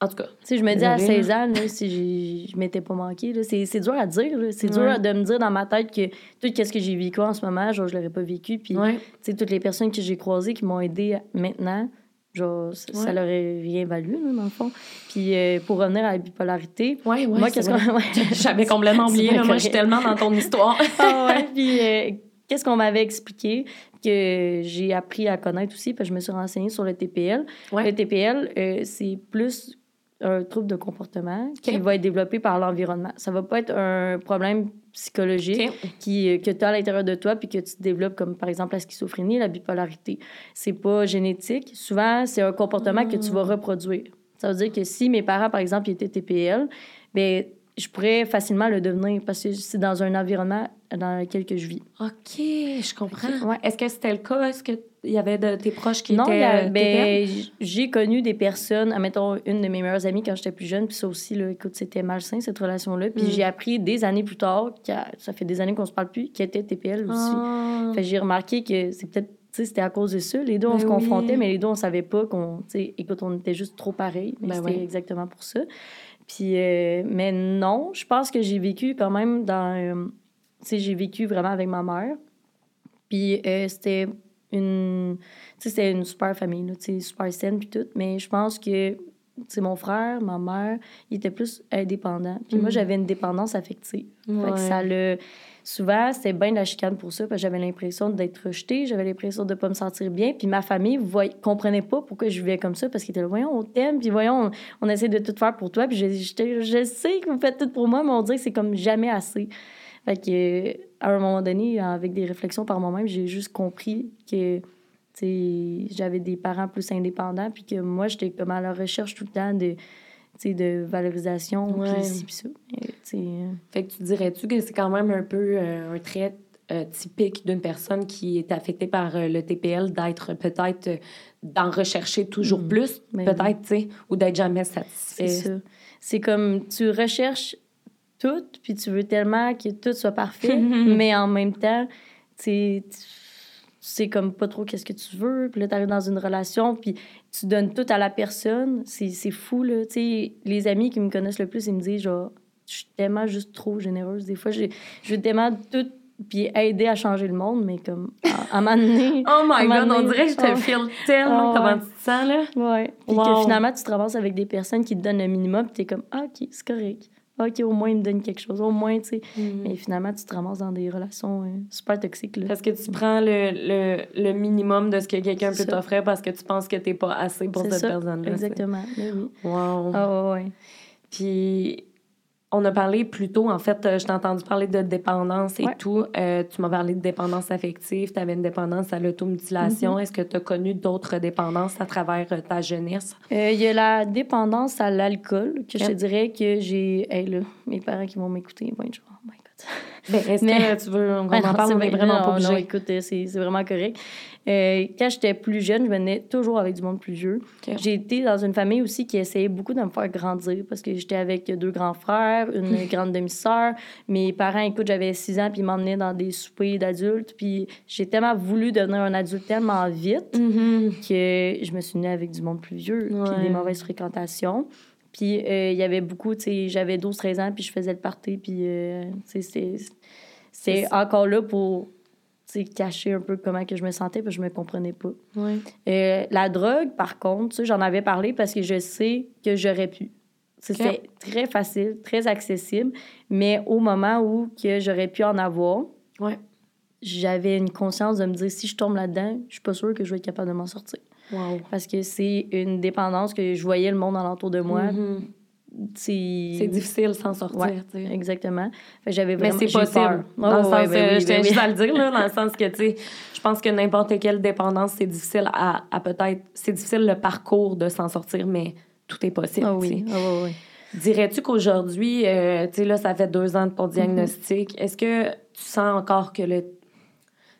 En tout cas, je me dis à Désolée, 16 ans, là, si je m'étais pas manqué, là, c'est c'est dur à dire. là. C'est Ouais. dur de me dire dans ma tête que tout ce que j'ai vécu en ce moment, genre, je l'aurais pas vécu. Puis, ouais. tu sais, toutes les personnes que j'ai croisées qui m'ont aidé maintenant, genre, ça, leur aurait rien valu, là, dans le fond. Puis, euh, pour revenir à la bipolarité, Ouais, ouais, moi, qu'est-ce qu'on. J'avais complètement oublié, là, moi, je suis tellement dans ton histoire. Ah ouais, puis euh, qu'est-ce qu'on m'avait expliqué que j'ai appris à connaître aussi, parce que je me suis renseignée sur le TPL. Le TPL, euh, c'est plus un trouble de comportement qui va être développé par l'environnement. Ça va pas être un problème psychologique qui, euh, que tu as à l'intérieur de toi puis que tu développes comme par exemple la schizophrénie, la bipolarité. C'est pas génétique. Souvent, c'est un comportement que tu vas reproduire. Ça veut dire que si mes parents, par exemple, étaient TPL, ben je pourrais facilement le devenir parce que c'est dans un environnement dans lequel que je vis. OK, je comprends. Ouais. Est-ce que c'était le cas? Est-ce qu'il y avait de tes proches qui non, il étaient a- euh, ben, j'ai connu des personnes, admettons, une de mes meilleures amies quand j'étais plus jeune, puis ça aussi, là, écoute, c'était malsain, cette relation-là. Puis Mm. j'ai appris des années plus tard, ça fait des années qu'on se parle plus, qu'elle était TPL aussi. Ah. Fait j'ai remarqué que c'est peut-être, tu sais, c'était à cause de ça. Les deux, on Ben se oui. confrontait, mais les deux, on savait pas qu'on, tu sais, écoute, on était juste trop pareils. Mais Ben c'était exactement pour ça. Puis, euh, mais non, je pense que j'ai vécu quand même dans, euh, tu sais, j'ai vécu vraiment avec ma mère. Puis euh, c'était une, tu sais, c'était une super famille, là, tu sais, super saine puis tout. Mais je pense que, c'est mon frère, ma mère, ils étaient plus indépendants. Puis moi, Mhm. j'avais une dépendance affective. Fait Ouais. que ça le... Souvent, c'était bien de la chicane pour ça, parce que j'avais l'impression d'être rejetée, j'avais l'impression de ne pas me sentir bien. Puis ma famille ne comprenait pas pourquoi je vivais comme ça, parce qu'ils étaient là, voyons, on t'aime, puis voyons, on, on essaie de tout faire pour toi. Puis je, j'étais- je sais que vous faites tout pour moi, mais on dirait que c'est comme jamais assez. Fait que, à un moment donné, avec des réflexions par moi-même, j'ai juste compris que j'avais des parents plus indépendants, puis que moi, j'étais comme à la recherche tout le temps de, de valorisation, Ouais. puis ça. Euh, Fait que tu dirais-tu que c'est quand même un peu euh, un trait euh, typique d'une personne qui est affectée par euh, le TPL d'être peut-être euh, d'en rechercher toujours Mhm. plus, Ben peut-être, tu sais, ou d'être jamais satisfait? C'est ça. C'est comme tu recherches tout, puis tu veux tellement que tout soit parfait, mais en même temps, tu sais, comme pas trop qu'est-ce que tu veux, puis là, t'arrives dans une relation, puis tu donnes tout à la personne. C'est fou, là. Tu sais, les amis qui me connaissent le plus, ils me disent, genre, je suis tellement juste trop généreuse. Des fois, je veux tellement tout, puis aider à changer le monde, mais comme, à, donné... Oh my god, on dirait que je te oh. file tellement Ah, comment ouais. tu te sens, là. Ouais. Puis Wow. que finalement, tu te ramasses avec des personnes qui te donnent le minimum, puis t'es comme, ah, OK, c'est correct. OK, au moins, ils me donnent quelque chose. Au moins, tu sais. Mais finalement, tu te ramasses dans des relations euh, super toxiques, là. Parce que tu prends le, le, le minimum de ce que quelqu'un peut t'offrir parce que tu penses que t'es pas assez pour cette personne-là. Exactement. Oui. Wow. Ah, ouais, ouais. Puis, on a parlé plus tôt, en fait, euh, je t'ai entendu parler de dépendance et Ouais. tout. Euh, tu m'as parlé de dépendance affective, tu avais une dépendance à l'automutilation. Est-ce que tu as connu d'autres dépendances à travers euh, ta jeunesse? Euh, Il y a la dépendance à l'alcool, que je te dirais que j'ai. Hey, là, mes parents qui vont m'écouter, ils vont être genre, oh my god. Ben, est-ce que tu veux qu'on en parle? On est vraiment non, pas obligé. Non, écoute, c'est vraiment correct. Euh, quand j'étais plus jeune, je venais toujours avec du monde plus vieux. J'ai été dans une famille aussi qui essayait beaucoup de me faire grandir parce que j'étais avec deux grands frères, une grande demi-sœur. Mes parents, écoute, j'avais 6 ans, puis ils m'emmenaient dans des soupers d'adultes. Puis j'ai tellement voulu devenir un adulte tellement vite Mhm. que je me suis née avec du monde plus vieux, Ouais. puis des mauvaises fréquentations. Puis euh, il y avait beaucoup, tu sais, j'avais 12-13 ans, puis je faisais le party, puis euh, c'est- encore là pour cacher un peu comment que je me sentais, parce que je me comprenais pas. Ouais. Euh, la drogue, par contre, j'en avais parlé parce que je sais que j'aurais pu. C'était très facile, très accessible, mais au moment où que j'aurais pu en avoir, Ouais. j'avais une conscience de me dire si je tombe là-dedans, je suis pas sûre que je vais être capable de m'en sortir. Wow. Parce que c'est une dépendance que je voyais le monde alentour de moi. Mhm. C'est C'est difficile s'en sortir. Ouais, exactement. J'avais Mais vraiment c'est j'ai eu possible. peur. Dans le sens, ouais, ben euh, oui, je ben oui. à le dire, là, dans le sens que, tu sais, je pense que n'importe quelle dépendance, c'est difficile à, à peut-être... C'est difficile le parcours de s'en sortir, mais tout est possible. Ah oui, ah ouais, ouais. Dirais-tu qu'aujourd'hui, euh, tu sais, là, ça fait deux ans de ton diagnostic, est-ce que tu sens encore que le... Tu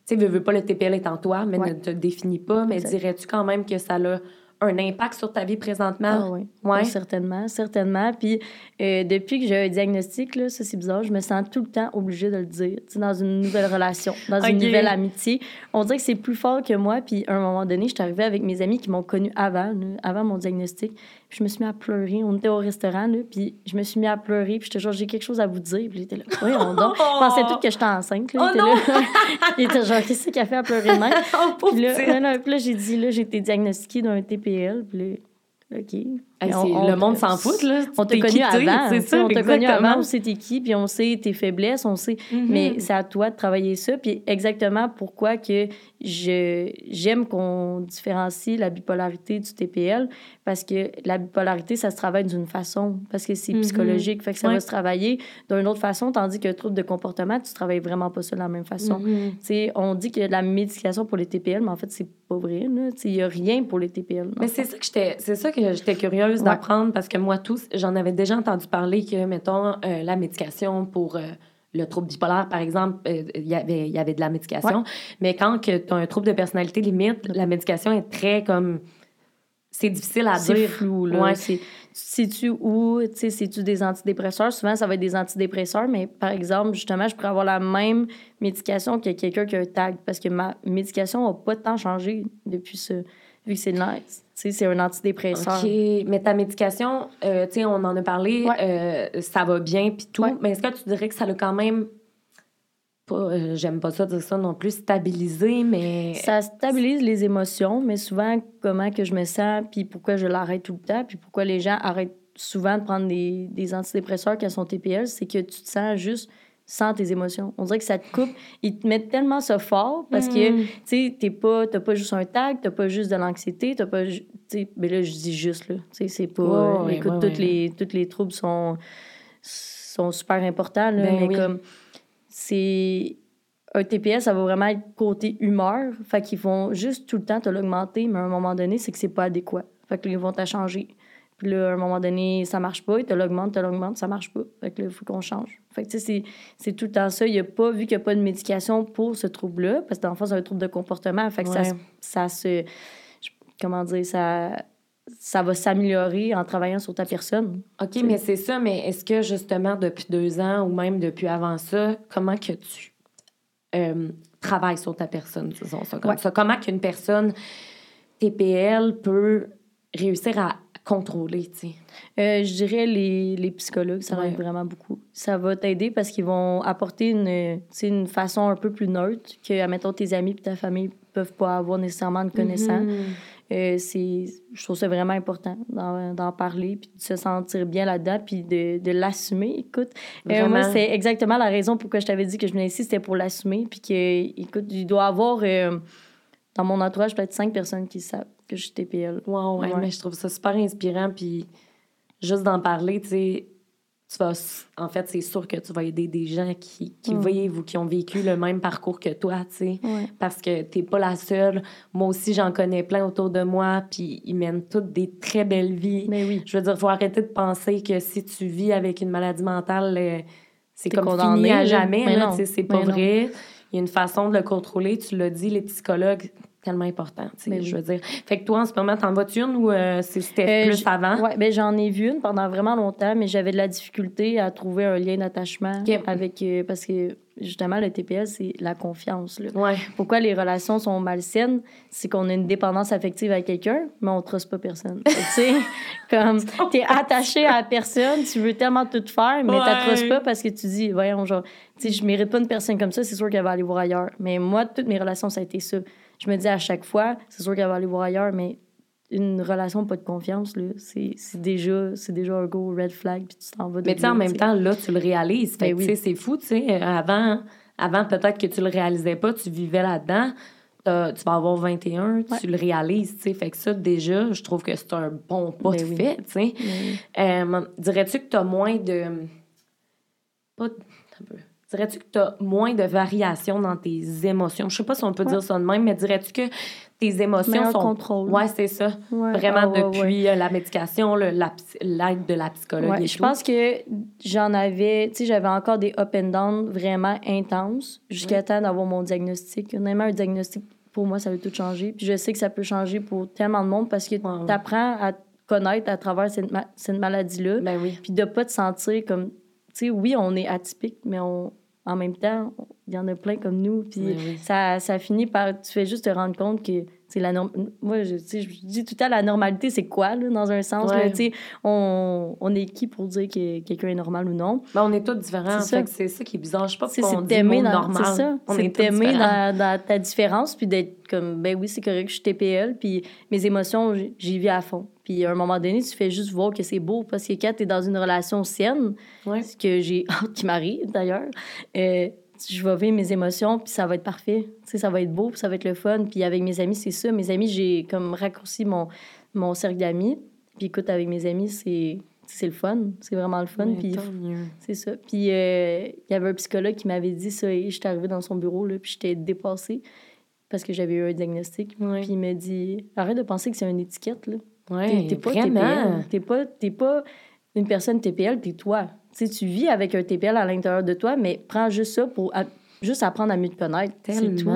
sais, veux, veux pas, le TPL est en toi, mais Ouais. ne te définit pas, mais dirais-tu quand même que ça a un impact sur ta vie présentement? Ah oui, ouais. certainement, certainement. Puis euh, depuis que j'ai un diagnostic, là, ça c'est bizarre, je me sens tout le temps obligée de le dire. Tu sais, dans une nouvelle relation, dans une nouvelle amitié. On dirait que c'est plus fort que moi. Puis à un moment donné, je suis arrivée avec mes amis qui m'ont connue avant, avant mon diagnostic. Puis je me suis mis à pleurer. On était au restaurant, là, puis je me suis mis à pleurer. Puis j'étais genre, j'ai quelque chose à vous dire. Puis j'étais là, oui, on. Je pensais tout que j'étais enceinte. Là, oh il était genre, qu'est-ce qu'il a fait à pleurer de même? oh, puis là, puis là j'ai dit, là, j'ai été diagnostiquée d'un TPL. Puis là, OK. Le monde s'en fout, là. On t'a connu avant. C'est ça, on t'a connu avant, on sait t'es qui, puis on sait tes faiblesses, on sait. Mm-hmm. Mais c'est à toi de travailler ça. Puis exactement pourquoi que je j'aime qu'on différencie la bipolarité du TPL, parce que la bipolarité, ça se travaille d'une façon, parce que c'est mm-hmm. psychologique, fait que ça va se travailler d'une autre façon, tandis que le trouble de comportement, tu travailles vraiment pas ça de la même façon. Mm-hmm. On dit qu'il y a de la médication pour les TPL, mais en fait, c'est pas vrai. Il n'y a rien pour les TPL. Mais c'est ça que j'étais c'est d'apprendre, parce que moi, tous, j'en avais déjà entendu parler que, mettons, euh, la médication pour... Euh, le trouble bipolaire, par exemple, euh, il y avait, y avait de la médication. Mais quand tu as un trouble de personnalité limite, la médication est très comme. C'est difficile à dire. C'est flou, là. Ouais. Sais-tu où, tu sais, c'est-tu des antidépresseurs? Souvent, ça va être des antidépresseurs, mais par exemple, justement, je pourrais avoir la même médication que quelqu'un qui a un tag, parce que ma médication n'a pas tant changé depuis ce vu que c'est nice. C'est un antidépresseur. OK. Mais ta médication, euh, tu sais, on en a parlé, euh, ça va bien, puis tout. Mais est-ce que tu dirais que ça l'a quand même euh, j'aime pas ça dire ça non plus, stabilisé, mais... Ça stabilise les émotions, mais souvent, comment que je me sens, puis pourquoi je l'arrête tout le temps, puis pourquoi les gens arrêtent souvent de prendre des, des antidépresseurs qui sont TPL, c'est que tu te sens juste sans tes émotions. On dirait que ça te coupe. Ils te mettent tellement ça fort parce que, mm. tu sais, t'es pas, t'as pas juste un tag, t'as pas juste de l'anxiété, t'as pas, tu sais, mais là, je dis juste, là, tu sais, c'est pas, écoute, toutes, Les, toutes les troubles sont, sont super importants, là, ben mais comme, c'est, un TPS, ça va vraiment être côté humeur, fait qu'ils vont juste tout le temps te l'augmenter, mais à un moment donné, c'est que c'est pas adéquat. Fait qu'ils vont t'achanger. Puis là, à un moment donné, ça marche pas, il te l'augmente, te l'augmente, ça marche pas. Fait que là, il faut qu'on change. Fait que, tu sais, c'est tout le temps ça. Il y a pas, vu qu'il n'y a pas de médication pour ce trouble-là, parce que dans le fond, c'est un trouble de comportement. Fait que ça, ça se. Comment dire, ça ça va s'améliorer en travaillant sur ta personne. OK, mais c'est ça, mais est-ce que justement depuis deux ans ou même depuis avant ça, comment que tu euh, travailles sur ta personne, disons ça comme ça? Comment qu'une personne TPL peut réussir à contrôler, tu sais? Euh, je dirais les, les psychologues, ça va vraiment beaucoup. Ça va t'aider parce qu'ils vont apporter une, une façon un peu plus neutre que, admettons, tes amis et ta famille peuvent pas avoir nécessairement de connaissance. Mm-hmm. Euh, c'est, je trouve ça vraiment important d'en, parler, puis de se sentir bien là-dedans, puis de, de l'assumer. Écoute, euh, moi, c'est exactement la raison pourquoi je t'avais dit que je venais ici, c'était pour l'assumer, puis que, écoute, il doit avoir, dans mon entourage, peut-être cinq personnes qui savent que je suis TPL. Wow, ouais, mais je trouve ça super inspirant. Puis juste d'en parler, tu sais, tu vas. En fait, c'est sûr que tu vas aider des gens qui, qui vivent ou qui ont vécu le même parcours que toi, tu sais. Parce que t'es pas la seule. Moi aussi, j'en connais plein autour de moi, puis ils mènent toutes des très belles vies. Mais oui. Je veux dire, faut arrêter de penser que si tu vis avec une maladie mentale, euh, c'est comme fini à jamais. C'est pas vrai. Il y a une façon de le contrôler. Tu l'as dit, les psychologues tellement important, tu sais, je veux dire. Fait que toi, en ce moment, t'en vois-tu une ou euh, c'était euh, plus avant? Oui, ben j'en ai vu une pendant vraiment longtemps, mais j'avais de la difficulté à trouver un lien d'attachement avec... Euh, parce que, justement, le TPS, c'est la confiance. Là. Ouais. Pourquoi les relations sont malsaines? C'est qu'on a une dépendance affective à quelqu'un, mais on ne truste pas personne. tu sais, comme, t'es attaché à personne, tu veux tellement tout faire, mais ouais. tu pas parce que tu dis, voyons, genre, tu sais, je mérite pas une personne comme ça, c'est sûr qu'elle va aller voir ailleurs. Mais moi, toutes mes relations, ça a été ça je me dis à chaque fois, c'est sûr qu'elle va aller voir ailleurs, mais une relation pas de confiance, là, c'est, déjà, c'est déjà un go red flag, puis tu t'en vas de Mais tu en même temps, là, tu le réalises. Fait ben c'est fou, tu sais. Avant, avant peut-être que tu le réalisais pas, tu vivais là-dedans. tu vas avoir 21, tu le réalises, tu sais. Fait que ça, déjà, je trouve que c'est un bon pas ben de fait, tu sais. Ben euh, dirais-tu que tu as moins de... Pas... Dirais-tu que tu as moins de variations dans tes émotions? Je sais pas si on peut dire ça de même, mais dirais-tu que tes émotions sont. contrôle. Ouais, c'est ça. Vraiment ah, depuis euh, la médication, l'aide de la psychologue. je pense que j'en avais, tu sais, j'avais encore des up and down vraiment intenses jusqu'à temps d'avoir mon diagnostic. Honnêtement, un diagnostic pour moi, ça a tout changé. Puis je sais que ça peut changer pour tellement de monde parce que tu apprends à connaître à travers cette, cette maladie-là. Ben oui. Puis de pas te sentir comme. Tu sais, oui, on est atypique, mais on, en même temps, il y en a plein comme nous. Puis ben ça, ça finit par. Tu fais juste te rendre compte que c'est la Moi, je, je, dis tout à la normalité, c'est quoi, là, dans un sens? on, on est qui pour dire que quelqu'un est normal ou non? Ben, on est tous différents. C'est ça. ça qui est bizarre. Je sais pas pourquoi on dit mot normal. C'est ça. C'est t'aimer dans, dans, ta différence, puis d'être comme, ben oui, c'est correct, je suis TPL, puis mes émotions, j'y vis à fond. Puis à un moment donné, tu fais juste voir que c'est beau, parce que quand tu es dans une relation saine, ce que j'ai hâte qui m'arrive d'ailleurs, euh, je vais vivre mes émotions, puis ça va être parfait. sais, ça va être beau, puis ça va être le fun. Puis avec mes amis, c'est ça. Mes amis, j'ai comme raccourci mon, mon cercle d'amis. Puis écoute, avec mes amis, c'est c'est le fun. C'est vraiment le fun. puis c'est ça. Puis euh, il y avait un psychologue qui m'avait dit ça et j'étais arrivée dans son bureau, là, puis j'étais dépassée parce que j'avais eu un diagnostic. Puis il m'a dit arrête de penser que c'est une étiquette. Là. Ouais, t'es, pas vraiment. TPL. T'es pas, t'es pas une personne TPL, t'es toi sais, tu vis avec un TPL à l'intérieur de toi, mais prends juste ça pour juste apprendre à mieux te connaître. C'est tout.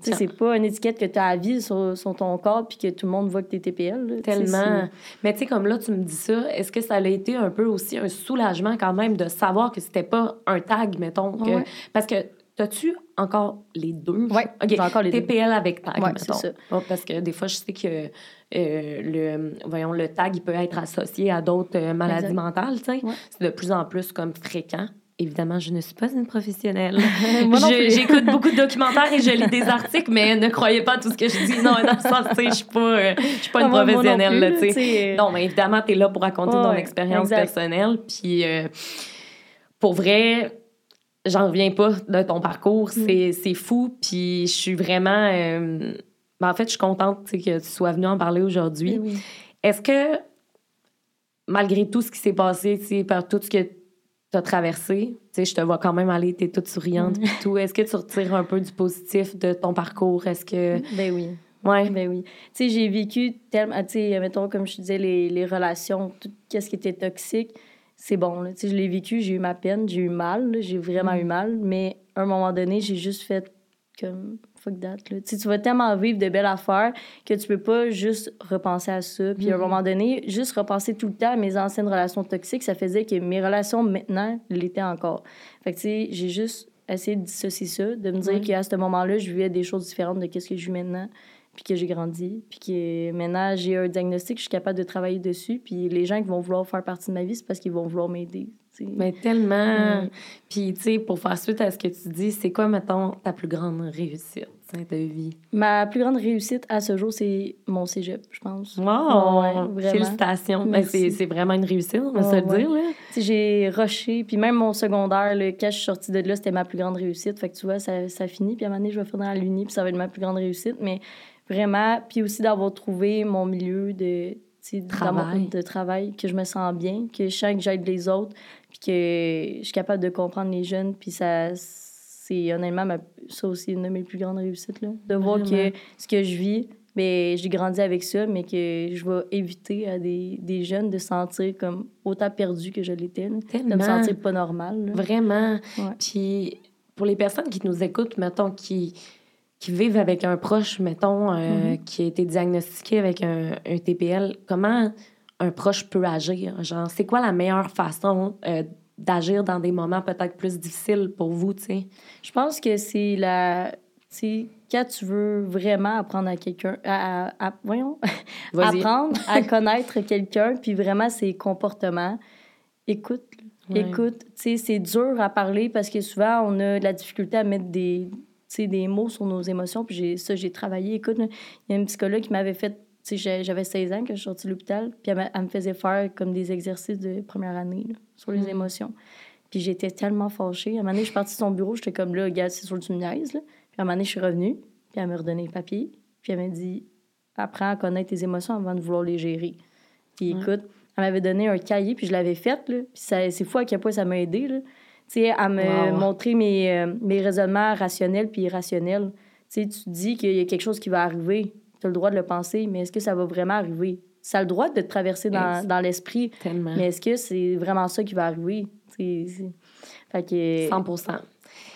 C'est pas une étiquette que tu as à vie sur, ton corps puis que tout le monde voit que tu es TPL. Tellement. Mais tu sais, comme là, tu me dis ça, est-ce que ça a été un peu aussi un soulagement quand même de savoir que c'était pas un tag, mettons? Que... Parce que As-tu encore les deux? Oui, j'ai encore les TPL avec tag, ouais, c'est ça. parce que des fois, je sais que euh, le, voyons, le tag il peut être associé à d'autres euh, maladies mentales. C'est de plus en plus comme fréquent. Évidemment, je ne suis pas une professionnelle. J'écoute beaucoup de documentaires et je lis des articles, mais ne croyez pas tout ce que je dis. Non, dans le sens, je ne suis pas, euh, je suis pas une professionnelle. Non, plus, non, mais évidemment, tu es là pour raconter ton expérience personnelle. Puis, pour vrai, j'en reviens pas de ton parcours. Mm. C'est fou. Puis je suis vraiment. Euh, ben, en fait, je suis contente que tu sois venue en parler aujourd'hui. Oui. Est-ce que, malgré tout ce qui s'est passé, par tout ce que tu as traversé, je te vois quand même aller, tu es toute souriante mm. tout. Est-ce que tu retires un peu du positif de ton parcours? Est-ce que. Ben oui. Ouais. Ben oui. Tu sais, j'ai vécu tellement, tu sais, mettons, comme je disais, les, les relations, tout ce qui était toxique c'est bon. Là. Je l'ai vécu, j'ai eu ma peine, j'ai eu mal, j'ai vraiment eu mm. mal, mais à un moment donné, j'ai juste fait comme fuck that. Là. Tu vas tellement vivre de belles affaires que tu peux pas juste repenser à ça. Puis à un mm. moment donné, juste repenser tout le temps à mes anciennes relations toxiques, ça faisait que mes relations maintenant l'étaient encore. Fait que tu sais, j'ai juste essayé de dissocier ça, de me dire qu'à ce moment-là, je vivais des choses différentes de ce que je vis maintenant puis que j'ai grandi, puis que maintenant j'ai un diagnostic, je suis capable de travailler dessus, puis les gens qui vont vouloir faire partie de ma vie, c'est parce qu'ils vont vouloir m'aider. Mais tellement. Puis, tu sais, pour faire suite à ce que tu dis, c'est quoi, mettons, ta plus grande réussite de vie? Ma plus grande réussite à ce jour, c'est mon cégep, je pense. Wow! Félicitations! Ben, c'est vraiment une réussite, on va se le dire. Là. J'ai rushé, puis même mon secondaire, le quand je suis sortie de là, c'était ma plus grande réussite. Fait que tu vois, ça, ça finit, puis à un moment donné, je vais finir à l'Uni, puis ça va être ma plus grande réussite. Mais Vraiment. Puis aussi d'avoir trouvé mon milieu de travail. de travail, que je me sens bien, que je sens que j'aide les autres, puis que je suis capable de comprendre les jeunes. Puis ça, c'est honnêtement ça aussi une de mes plus grandes réussites. Là. De voir que ce que je vis, mais j'ai grandi avec ça, mais que je vais éviter à des, des jeunes de sentir comme autant perdu que je l'étais. De me sentir pas normal. Vraiment. Puis pour les personnes qui nous écoutent, mettons, qui qui vivent avec un proche, mettons, euh, mm-hmm. qui a été diagnostiqué avec un, TPL, comment un proche peut agir? Genre, c'est quoi la meilleure façon euh, d'agir dans des moments peut-être plus difficiles pour vous, tu sais? Je pense que c'est la... Tu quand tu veux vraiment apprendre à quelqu'un... À, voyons. apprendre à connaître quelqu'un, puis vraiment ses comportements, écoute. Écoute, tu sais, c'est dur à parler parce que souvent, on a de la difficulté à mettre des des mots sur nos émotions. Puis ça, j'ai travaillé. Écoute, il y a une psychologue qui m'avait fait, j'avais 16 ans quand je suis sortie de l'hôpital, puis elle, me faisait faire comme des exercices de première année sur les mm. émotions. Puis j'étais tellement fâchée. À un moment donné, je suis partie de son bureau, j'étais comme là, regarde, c'est sur le niaises. Là. Puis à un moment donné, je suis revenue, puis elle m'a redonné le papier. Puis elle m'a dit, apprends à connaître tes émotions avant de vouloir les gérer. Puis écoute, elle m'avait donné un cahier, puis je l'avais fait. Là. Puis c'est fou à quel point ça m'a aidé. Là à me montrer mes, euh, mes raisonnements rationnels puis irrationnels. tu dis qu'il y a quelque chose qui va arriver, tu as le droit de le penser, mais est-ce que ça va vraiment arriver? Ça a le droit de te traverser dans, dans l'esprit, mais est-ce que c'est vraiment ça qui va arriver? Fait que... 100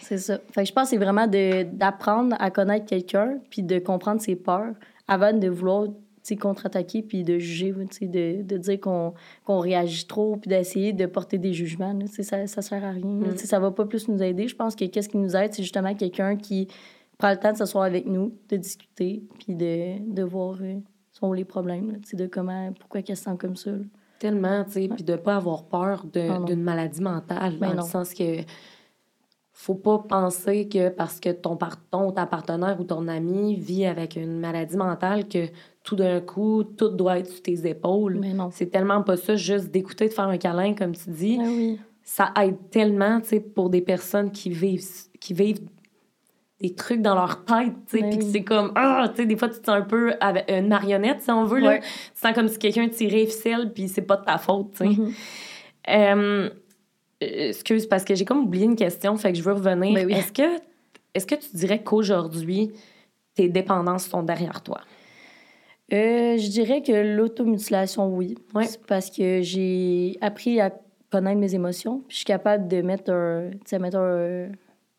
C'est ça. Fait que je pense que c'est vraiment d'apprendre à connaître quelqu'un puis de comprendre ses peurs avant de vouloir contre-attaquer puis de juger, de, de dire qu'on réagit trop puis d'essayer de porter des jugements. ça, ça sert à rien. Mm. Ça va pas plus nous aider. Je pense que qu'est-ce qui nous aide, c'est justement quelqu'un qui prend le temps de s'asseoir avec nous, de discuter puis de, de voir euh, sont les problèmes, de comment, pourquoi qu'elle se sent comme ça. Tellement, tu sais, puis de pas avoir peur d'une maladie mentale, ben dans le sens que faut pas penser que parce que ton, ton ta partenaire ou ton ami vit avec une maladie mentale que tout d'un coup, tout doit être sur tes épaules. Mais non. C'est tellement pas ça, juste d'écouter, de faire un câlin, comme tu dis. Ben oui. Ça aide tellement, tu sais, pour des personnes qui vivent, qui vivent des trucs dans leur tête, tu sais, puis c'est comme, ah, tu sais, des fois, tu te sens un peu avec une marionnette, si on veut, là. Tu sens comme si quelqu'un tirait ficelle, puis c'est pas de ta faute, tu sais. Mm-hmm. Euh, excuse, parce que j'ai comme oublié une question, fait que je veux revenir. Ben est-ce que, est que tu dirais qu'aujourd'hui, tes dépendances sont derrière toi? Euh, je dirais que l'automutilation, oui. Parce que j'ai appris à connaître mes émotions. Puis je suis capable de mettre un, mettre un,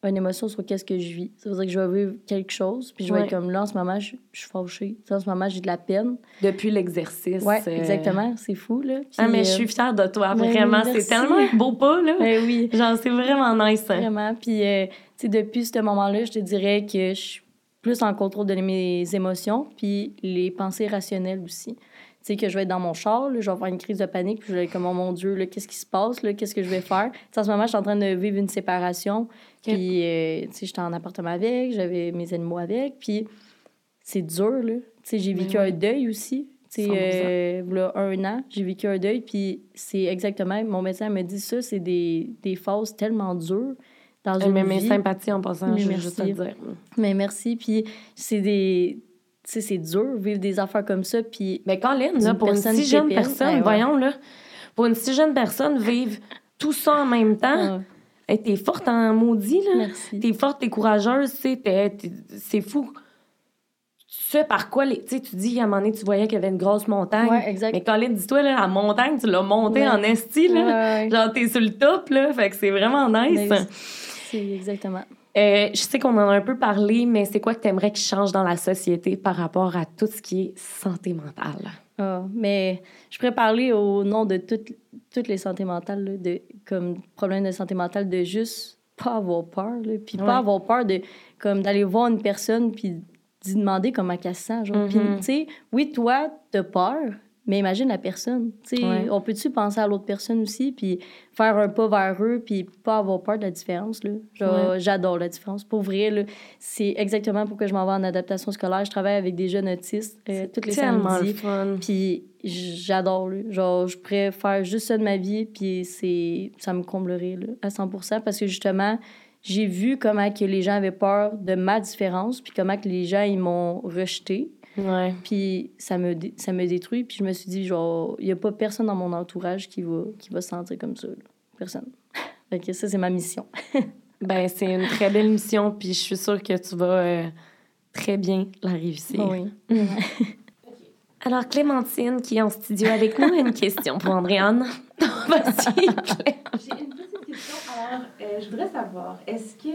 une émotion sur qu'est-ce que je vis. Ça veut dire que je vais vivre quelque chose, puis je vais être comme là, en ce moment, je, suis fâchée. En ce moment, j'ai de la peine. Depuis l'exercice. Oui, euh, exactement. C'est fou, là. ah, mais je suis fière de toi, vraiment. c'est tellement un beau pas, là. Ben oui. Genre, c'est vraiment nice. Hein. Vraiment. Puis, euh, tu sais, depuis ce moment-là, je te dirais que je suis plus en contrôle de mes émotions, puis les pensées rationnelles aussi sais, que je vais être dans mon char, je vais avoir une crise de panique, puis je vais être comme, oh mon Dieu, qu'est-ce qui se passe, qu'est-ce que je vais faire? en ce moment, je suis en train de vivre une séparation, puis, euh, tu sais, j'étais en appartement avec, j'avais mes animaux avec, puis c'est dur, là. Tu sais, j'ai vécu un deuil aussi. Tu sais, euh, un an, j'ai vécu un deuil, puis c'est exactement, mon médecin me dit ça, c'est des, des phases tellement dures dans une mais mes sympathies en passant, je veux juste te dire. Mais merci, puis c'est des sais, c'est dur vivre des affaires comme ça. Puis, mais Colin, là, pour une si jeune personne, ben voyons, là, pour une si jeune personne, vivre tout ça en même temps, ouais. t'es forte en maudit, là. Merci. T'es forte, t'es courageuse, c'est fou. Ce par quoi, les, tu dis, à un moment donné, tu voyais qu'il y avait une grosse montagne. Ouais, exact. Mais Colin, dis-toi, la montagne, tu l'as montée en esti, là. Genre, t'es sur le top, là. Fait que c'est vraiment nice. C'est exactement. Euh, je sais qu'on en a un peu parlé, mais c'est quoi que tu aimerais qu'il change dans la société par rapport à tout ce qui est santé mentale? Ah, mais je pourrais parler au nom de toutes, toutes les santé mentales, de, comme problème de santé mentale, de juste pas avoir peur, puis pas avoir peur de comme d'aller voir une personne puis d'y demander comment elle se sent. Genre. Mm-hmm. tu sais, oui, toi, t'as peur, mais imagine la personne. On peut-tu penser à l'autre personne aussi, puis faire un pas vers eux, puis pas avoir peur de la différence? Là? J'adore la différence. Pour vrai, c'est exactement pourquoi je m'en vais en adaptation scolaire. Je travaille avec des jeunes autistes euh, toutes les samedis. Puis j'adore. Genre, je pourrais faire juste ça de ma vie, puis ça me comblerait là, à 100% parce que justement, j'ai vu comment que les gens avaient peur de ma différence, puis comment que les gens, ils m'ont rejeté. Ouais. Puis ça me, ça me détruit. Puis je me suis dit, genre, il n'y a pas personne dans mon entourage qui va, qui va se sentir comme ça. Personne. fait ça, c'est ma mission. ben, c'est une très belle mission. Puis je suis sûre que tu vas euh, très bien la réussir. Oui. Alors, Clémentine, qui est en studio avec nous, a une question pour Andréane. Vas-y, J'ai une petite question. Alors, euh, je voudrais savoir, est-ce que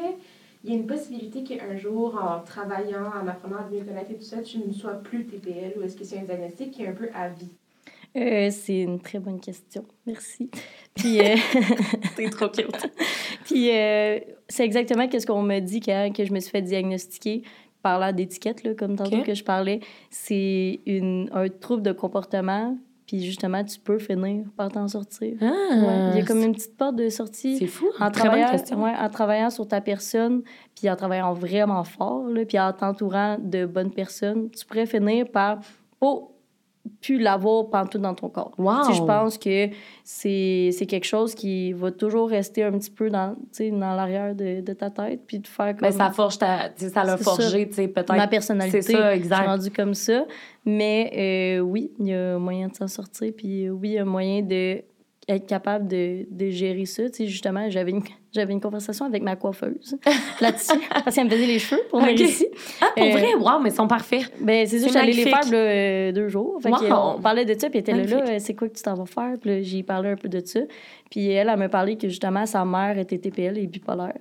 il y a une possibilité qu'un jour, en travaillant, en apprenant à mieux connaître et tout ça, tu ne sois plus TPL ou est-ce que c'est un diagnostic qui est un peu à vie? Euh, c'est une très bonne question. Merci. Puis, euh... T'es trop cute. Puis, euh, c'est exactement ce qu'on m'a dit quand que je me suis fait diagnostiquer par là d'étiquette, comme tantôt que je parlais. C'est un trouble de comportement puis justement, tu peux finir par t'en sortir. Ah, Il y a comme une petite porte de sortie. C'est fou. En travaillant, ouais, en travaillant sur ta personne, puis en travaillant vraiment fort, là, puis en t'entourant de bonnes personnes, tu pourrais finir par... Oh, pu l'avoir partout dans ton corps. Wow. je pense que c'est, quelque chose qui va toujours rester un petit peu dans, dans l'arrière de, de, ta tête, puis de faire comme... Mais ça forge ta... ça l'a forgé, tu sais, peut-être... Ma personnalité. C'est ça, exact. Je suis rendue comme ça. Mais euh, oui, il y a moyen de s'en sortir, puis oui, il y a moyen de être capable de, de gérer ça. Tu sais, justement, j'avais une, j'avais une conversation avec ma coiffeuse là-dessus, parce qu'elle me faisait les cheveux pour okay. ici. Ah, pour euh, vrai? Wow, mais ils sont parfaits. Ben, c'est ça, j'allais les faire là, euh, deux jours. Fait on parlait de ça, puis elle était là, là, c'est quoi que tu t'en vas faire? Puis j'ai parlé un peu de ça. Puis elle, elle m'a parlé que justement, sa mère était TPL et bipolaire.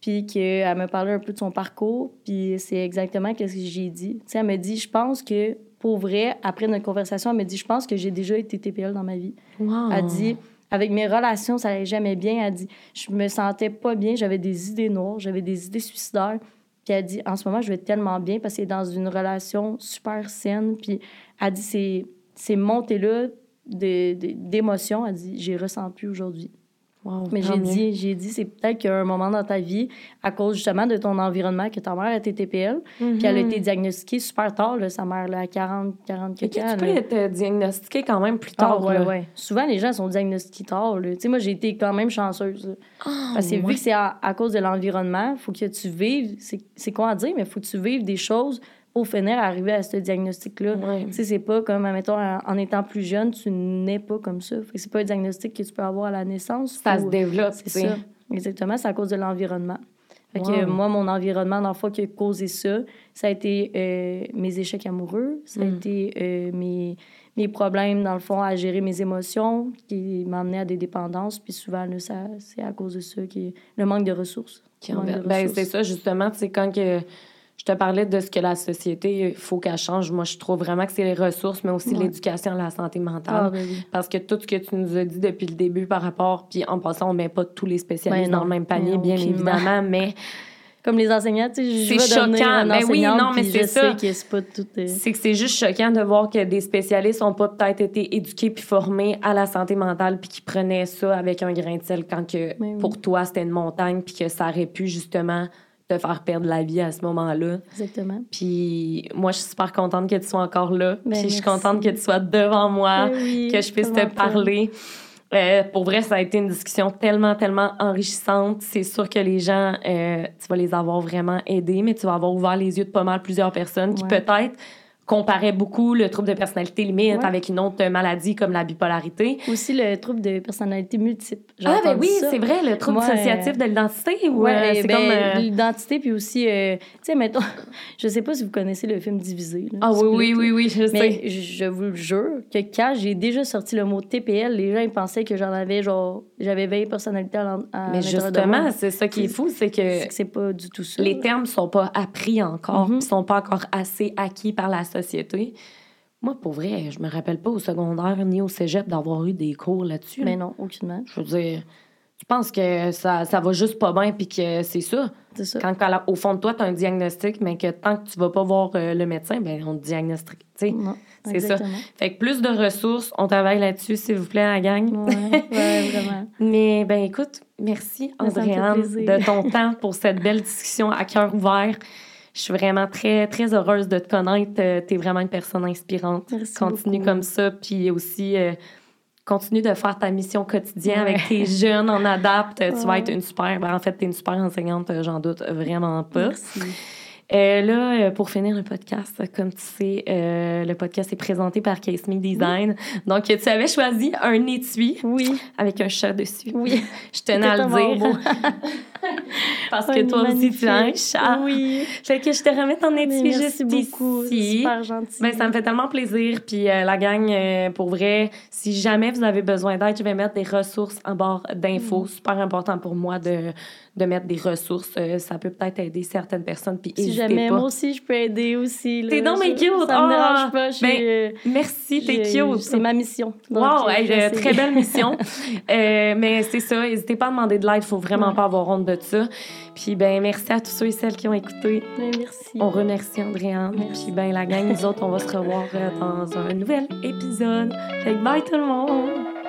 Puis qu'elle m'a parlé un peu de son parcours, puis c'est exactement ce que j'ai dit. Tu sais, elle m'a dit, je pense que pour vrai, après notre conversation, elle m'a dit Je pense que j'ai déjà été TPL dans ma vie. Wow. Elle dit Avec mes relations, ça n'allait jamais bien. Elle dit Je me sentais pas bien, j'avais des idées noires, j'avais des idées suicidaires. Puis elle dit En ce moment, je vais tellement bien parce qu'elle est dans une relation super saine. Puis elle dit Ces, ces montées-là d'émotions, elle dit J'ai ressens plus aujourd'hui mais j'ai dit, j'ai dit, c'est peut-être qu'il y a un moment dans ta vie, à cause justement de ton environnement, que ta mère était TPL, puis elle a été mhm. diagnostiquée super tard, là, sa mère, là, à 40, 40 quelques. Tu peux être diagnostiquée quand même plus tard. Ah, ouais, Souvent, les gens sont diagnostiqués tard. Tu sais, moi, j'ai été quand même chanceuse. Oh, Parce que vu que c'est à, à, cause de l'environnement, il faut que tu vives, c'est quoi à dire, mais il faut que tu vives des choses pour finir arriver à ce diagnostic-là. Tu sais, c'est pas comme, admettons, en, étant plus jeune, tu n'es pas comme ça. c'est pas un diagnostic que tu peux avoir à la naissance. Ça se développe, c'est ça. Exactement, c'est à cause de l'environnement. Fait que moi, mon environnement, dans le fond, qui a causé ça, ça a été euh, mes échecs amoureux, ça a mm. été euh, mes, mes problèmes, dans le fond, à gérer mes émotions, qui m'amenaient à des dépendances. Puis souvent, c'est à cause de ça, qui le manque de ressources. Qui ben, c'est ça, justement, c'est quand que je te parlais de ce que la société, il faut qu'elle change. Moi, je trouve vraiment que c'est les ressources, mais aussi l'éducation, la santé mentale. Ah, ben Parce que tout ce que tu nous as dit depuis le début par rapport, puis en passant, on met pas tous les spécialistes ben dans le même panier, bien évidemment, mais comme les enseignants, tu sais, c'est choquant. Ben oui, non, mais c'est ça. Euh, c'est que c'est juste choquant de voir que des spécialistes n'ont pas peut-être été éduqués puis formés à la santé mentale puis qui prenaient ça avec un grain de sel quand que pour toi c'était une montagne puis que ça aurait pu justement te faire perdre la vie à ce moment-là. Exactement. Puis moi, je suis super contente que tu sois encore là. Ben, puis je suis contente que tu sois devant moi, ben que je puisse te parler. Euh, pour vrai, ça a été une discussion tellement, tellement enrichissante. C'est sûr que les gens, euh, tu vas les avoir vraiment aidés, mais tu vas avoir ouvert les yeux de pas mal plusieurs personnes qui peut-être comparait beaucoup le trouble de personnalité limite avec une autre maladie comme la bipolarité. Aussi le trouble de personnalité multiple. Ah, ben oui, c'est vrai, le trouble dissociatif de l'identité. Ou, ouais, c'est ben, comme. Euh, l'identité, puis aussi, euh, tu sais, mettons, je sais pas si vous connaissez le film Divisé. ah oui, oui, oui, oui, je sais. Mais je vous le jure que quand j'ai déjà sorti le mot TPL, les gens ils pensaient que j'en avais, genre, j'avais veillé personnalité à, à Mais justement, c'est ça qui est fou, c'est que. C'est pas du tout ça. Les termes sont pas appris encore, mm sont pas encore assez acquis par la société société. Moi, pour vrai, je me rappelle pas au secondaire ni au cégep d'avoir eu des cours là-dessus. Mais non, aucunement. Je veux dire, je pense que ça, ça va juste pas bien puis que c'est ça. C'est ça. Quand, au fond de toi, tu as un diagnostic, mais que tant que tu vas pas voir euh, le médecin, ben on te diagnostique. C'est ça. Fait que plus de ressources, on travaille là-dessus, s'il vous plaît, la gang. Ouais, vraiment. mais ben écoute, merci Andréane de ton temps pour cette belle discussion à cœur ouvert. Je suis vraiment très, très heureuse de te connaître. Euh, tu es vraiment une personne inspirante. continue comme ça. Puis aussi, euh, continue de faire ta mission quotidienne avec tes jeunes en adapte. Tu vas être une super. Ben, en fait, tu es une super enseignante, j'en doute vraiment pas. Merci. Euh, là, euh, pour finir le podcast, comme tu sais, euh, le podcast est présenté par Case Me Design. Donc, tu avais choisi un étui. Oui. Avec un chat dessus. Oui. Je tenais à le dire. Parce que toi aussi, tu as un chat. Oui. Fait que je te remets ton étui juste beaucoup. ici. super gentil. Ben, ça me fait tellement plaisir. Puis la gang, pour vrai, si jamais vous avez besoin d'aide, je vais mettre des ressources en barre d'infos. Mm. Super important pour moi de de mettre des ressources. Euh, ça peut peut-être aider certaines personnes. Puis si jamais, moi aussi, je peux aider aussi. T'es donc mais cute! Ça me dérange ah! pas. Ben, euh, merci, t'es cute! C'est ma mission. wow! Euh, très belle mission. mais c'est ça, n'hésitez pas à demander de l'aide. Il faut vraiment pas avoir honte de ça. Puis ben merci à tous ceux et celles qui ont écouté. Ben, merci. On remercie Andréane. Puis ben la gang, nous autres, on va se revoir dans un nouvel épisode. Fait bye tout le monde!